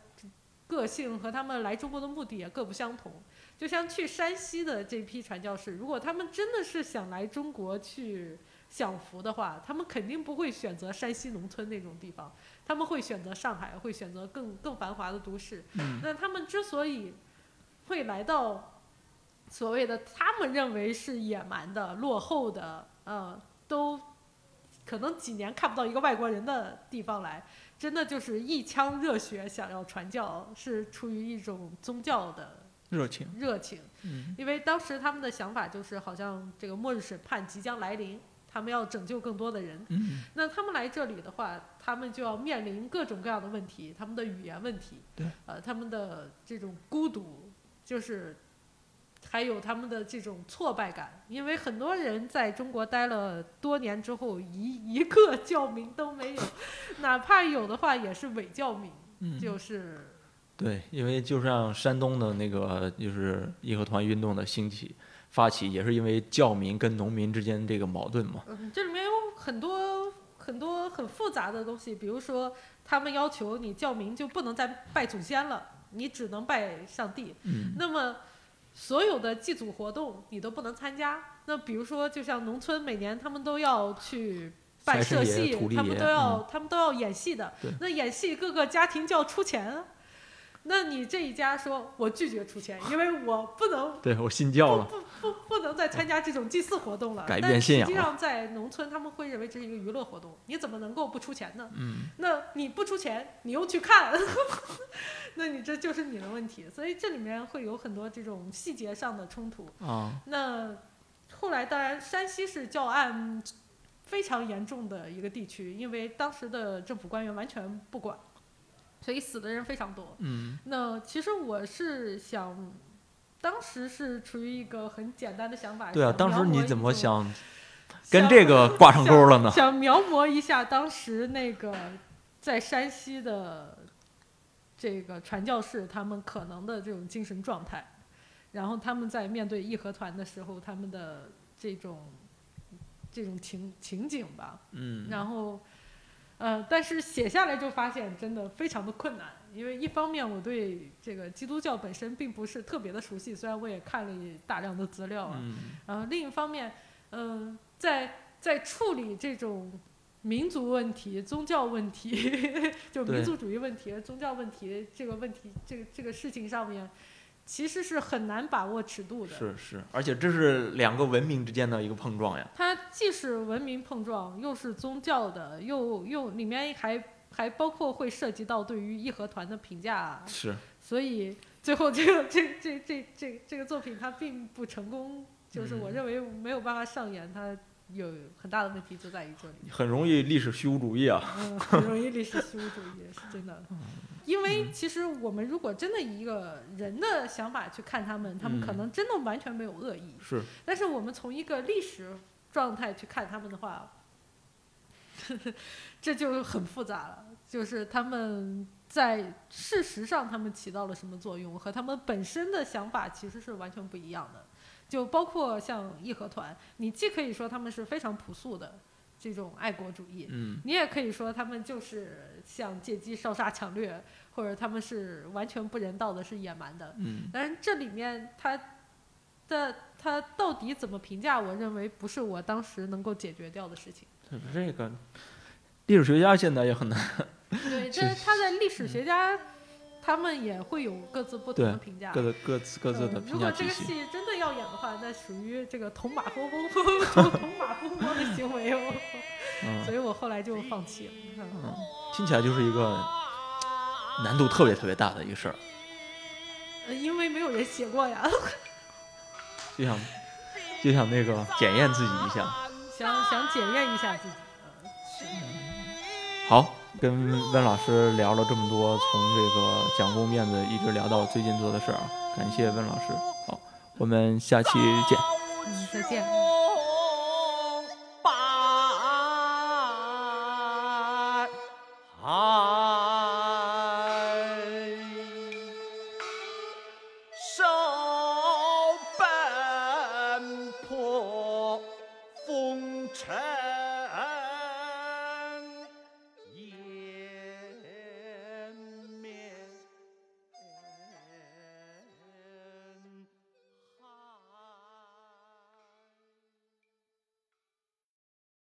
个性和他们来中国的目的也各不相同。就像去山西的这批传教士，如果他们真的是想来中国去享福的话，他们肯定不会选择山西农村那种地方，他们会选择上海，会选择更更繁华的都市。嗯那他们之所以会来到所谓的他们认为是野蛮的、落后的，呃，都可能几年看不到一个外国人的地方来，真的就是一腔热血想要传教，是出于一种宗教的热情，热情。嗯。因为当时他们的想法就是，好像这个末日审判即将来临，他们要拯救更多的人。嗯，那他们来这里的话，他们就要面临各种各样的问题，他们的语言问题，对，呃，他们的这种孤独，就是还有他们的这种挫败感，因为很多人在中国待了多年之后，一 一个教名都没有，哪怕有的话也是伪教名，嗯。就是对，因为就像山东的那个就是义和团运动的兴起发起，也是因为教民跟农民之间这个矛盾嘛。嗯，这里面有很多很多很复杂的东西，比如说他们要求你教民就不能再拜祖先了，你只能拜上帝。嗯那么所有的祭祖活动你都不能参加。那比如说，就像农村每年他们都要去。办财神爷社戏他们都要，他们都要演戏的对。那演戏各个家庭就要出钱啊。那你这一家说，我拒绝出钱，因为我不能 对我信教了，不不不能再参加这种祭祀活动了。改但变信仰实际上，在农村他们会认为这是一个娱乐活动，你怎么能够不出钱呢？嗯那你不出钱，你又去看，那你这就是你的问题。所以这里面会有很多这种细节上的冲突。啊，那后来当然，山西是教案非常严重的一个地区，因为当时的政府官员完全不管，所以死的人非常多。嗯那其实我是想，当时是处于一个很简单的想法。对啊，当时你怎么想跟这个挂上钩了呢？想描摹一下当时那个在山西的这个传教士他们可能的这种精神状态，然后他们在面对义和团的时候，他们的这种这种情情景吧。嗯，然后，呃，但是写下来就发现真的非常的困难，因为一方面我对这个基督教本身并不是特别的熟悉，虽然我也看了大量的资料啊，嗯。然后另一方面，嗯、在在处理这种民族问题、宗教问题，就民族主义问题、宗教问题这个问题，这个这个事情上面，其实是很难把握尺度的。是是，而且这是两个文明之间的一个碰撞呀。它既是文明碰撞，又是宗教的，又又里面还还包括会涉及到对于义和团的评价，是，所以最后这个这这这这这个作品它并不成功，就是我嗯认为没有办法上演，它有很大的问题就在于这里。很容易历史虚无主义啊。嗯，很容易历史虚无主义，是真的。嗯因为其实我们如果真的以一个人的想法去看他们，他们可嗯能真的完全没有恶意。是，但是我们从一个历史状态去看他们的话，这就很复杂了。就是他们在事实上他们起到了什么作用，和他们本身的想法其实是完全不一样的。就包括像义和团，你既可以说他们是非常朴素的这种爱国主义，嗯你也可以说他们就是像借机烧杀抢掠，或者他们是完全不人道的，是野蛮的。嗯但是这里面他的他到底怎么评价，我认为不是我当时能够解决掉的事情。这这个历史学家现在也很难。对，是这他在历史学家，他们也会有各自不同的评价。各的各自各自的嗯评如果这个。戏真的要演的话，那属于这个捅马蜂蜂、捅马蜂窝的行为哦，所嗯以我后来就放弃了。嗯嗯，听起来就是一个难度特别特别大的一个事儿，呃因为没有人写过呀。就想就想那个检验自己一下。想想检验一下自己。好，跟温老师聊了这么多，从这个讲公面子一直聊到最近做的事啊，感谢温老师。好，我们下期见。嗯，再见。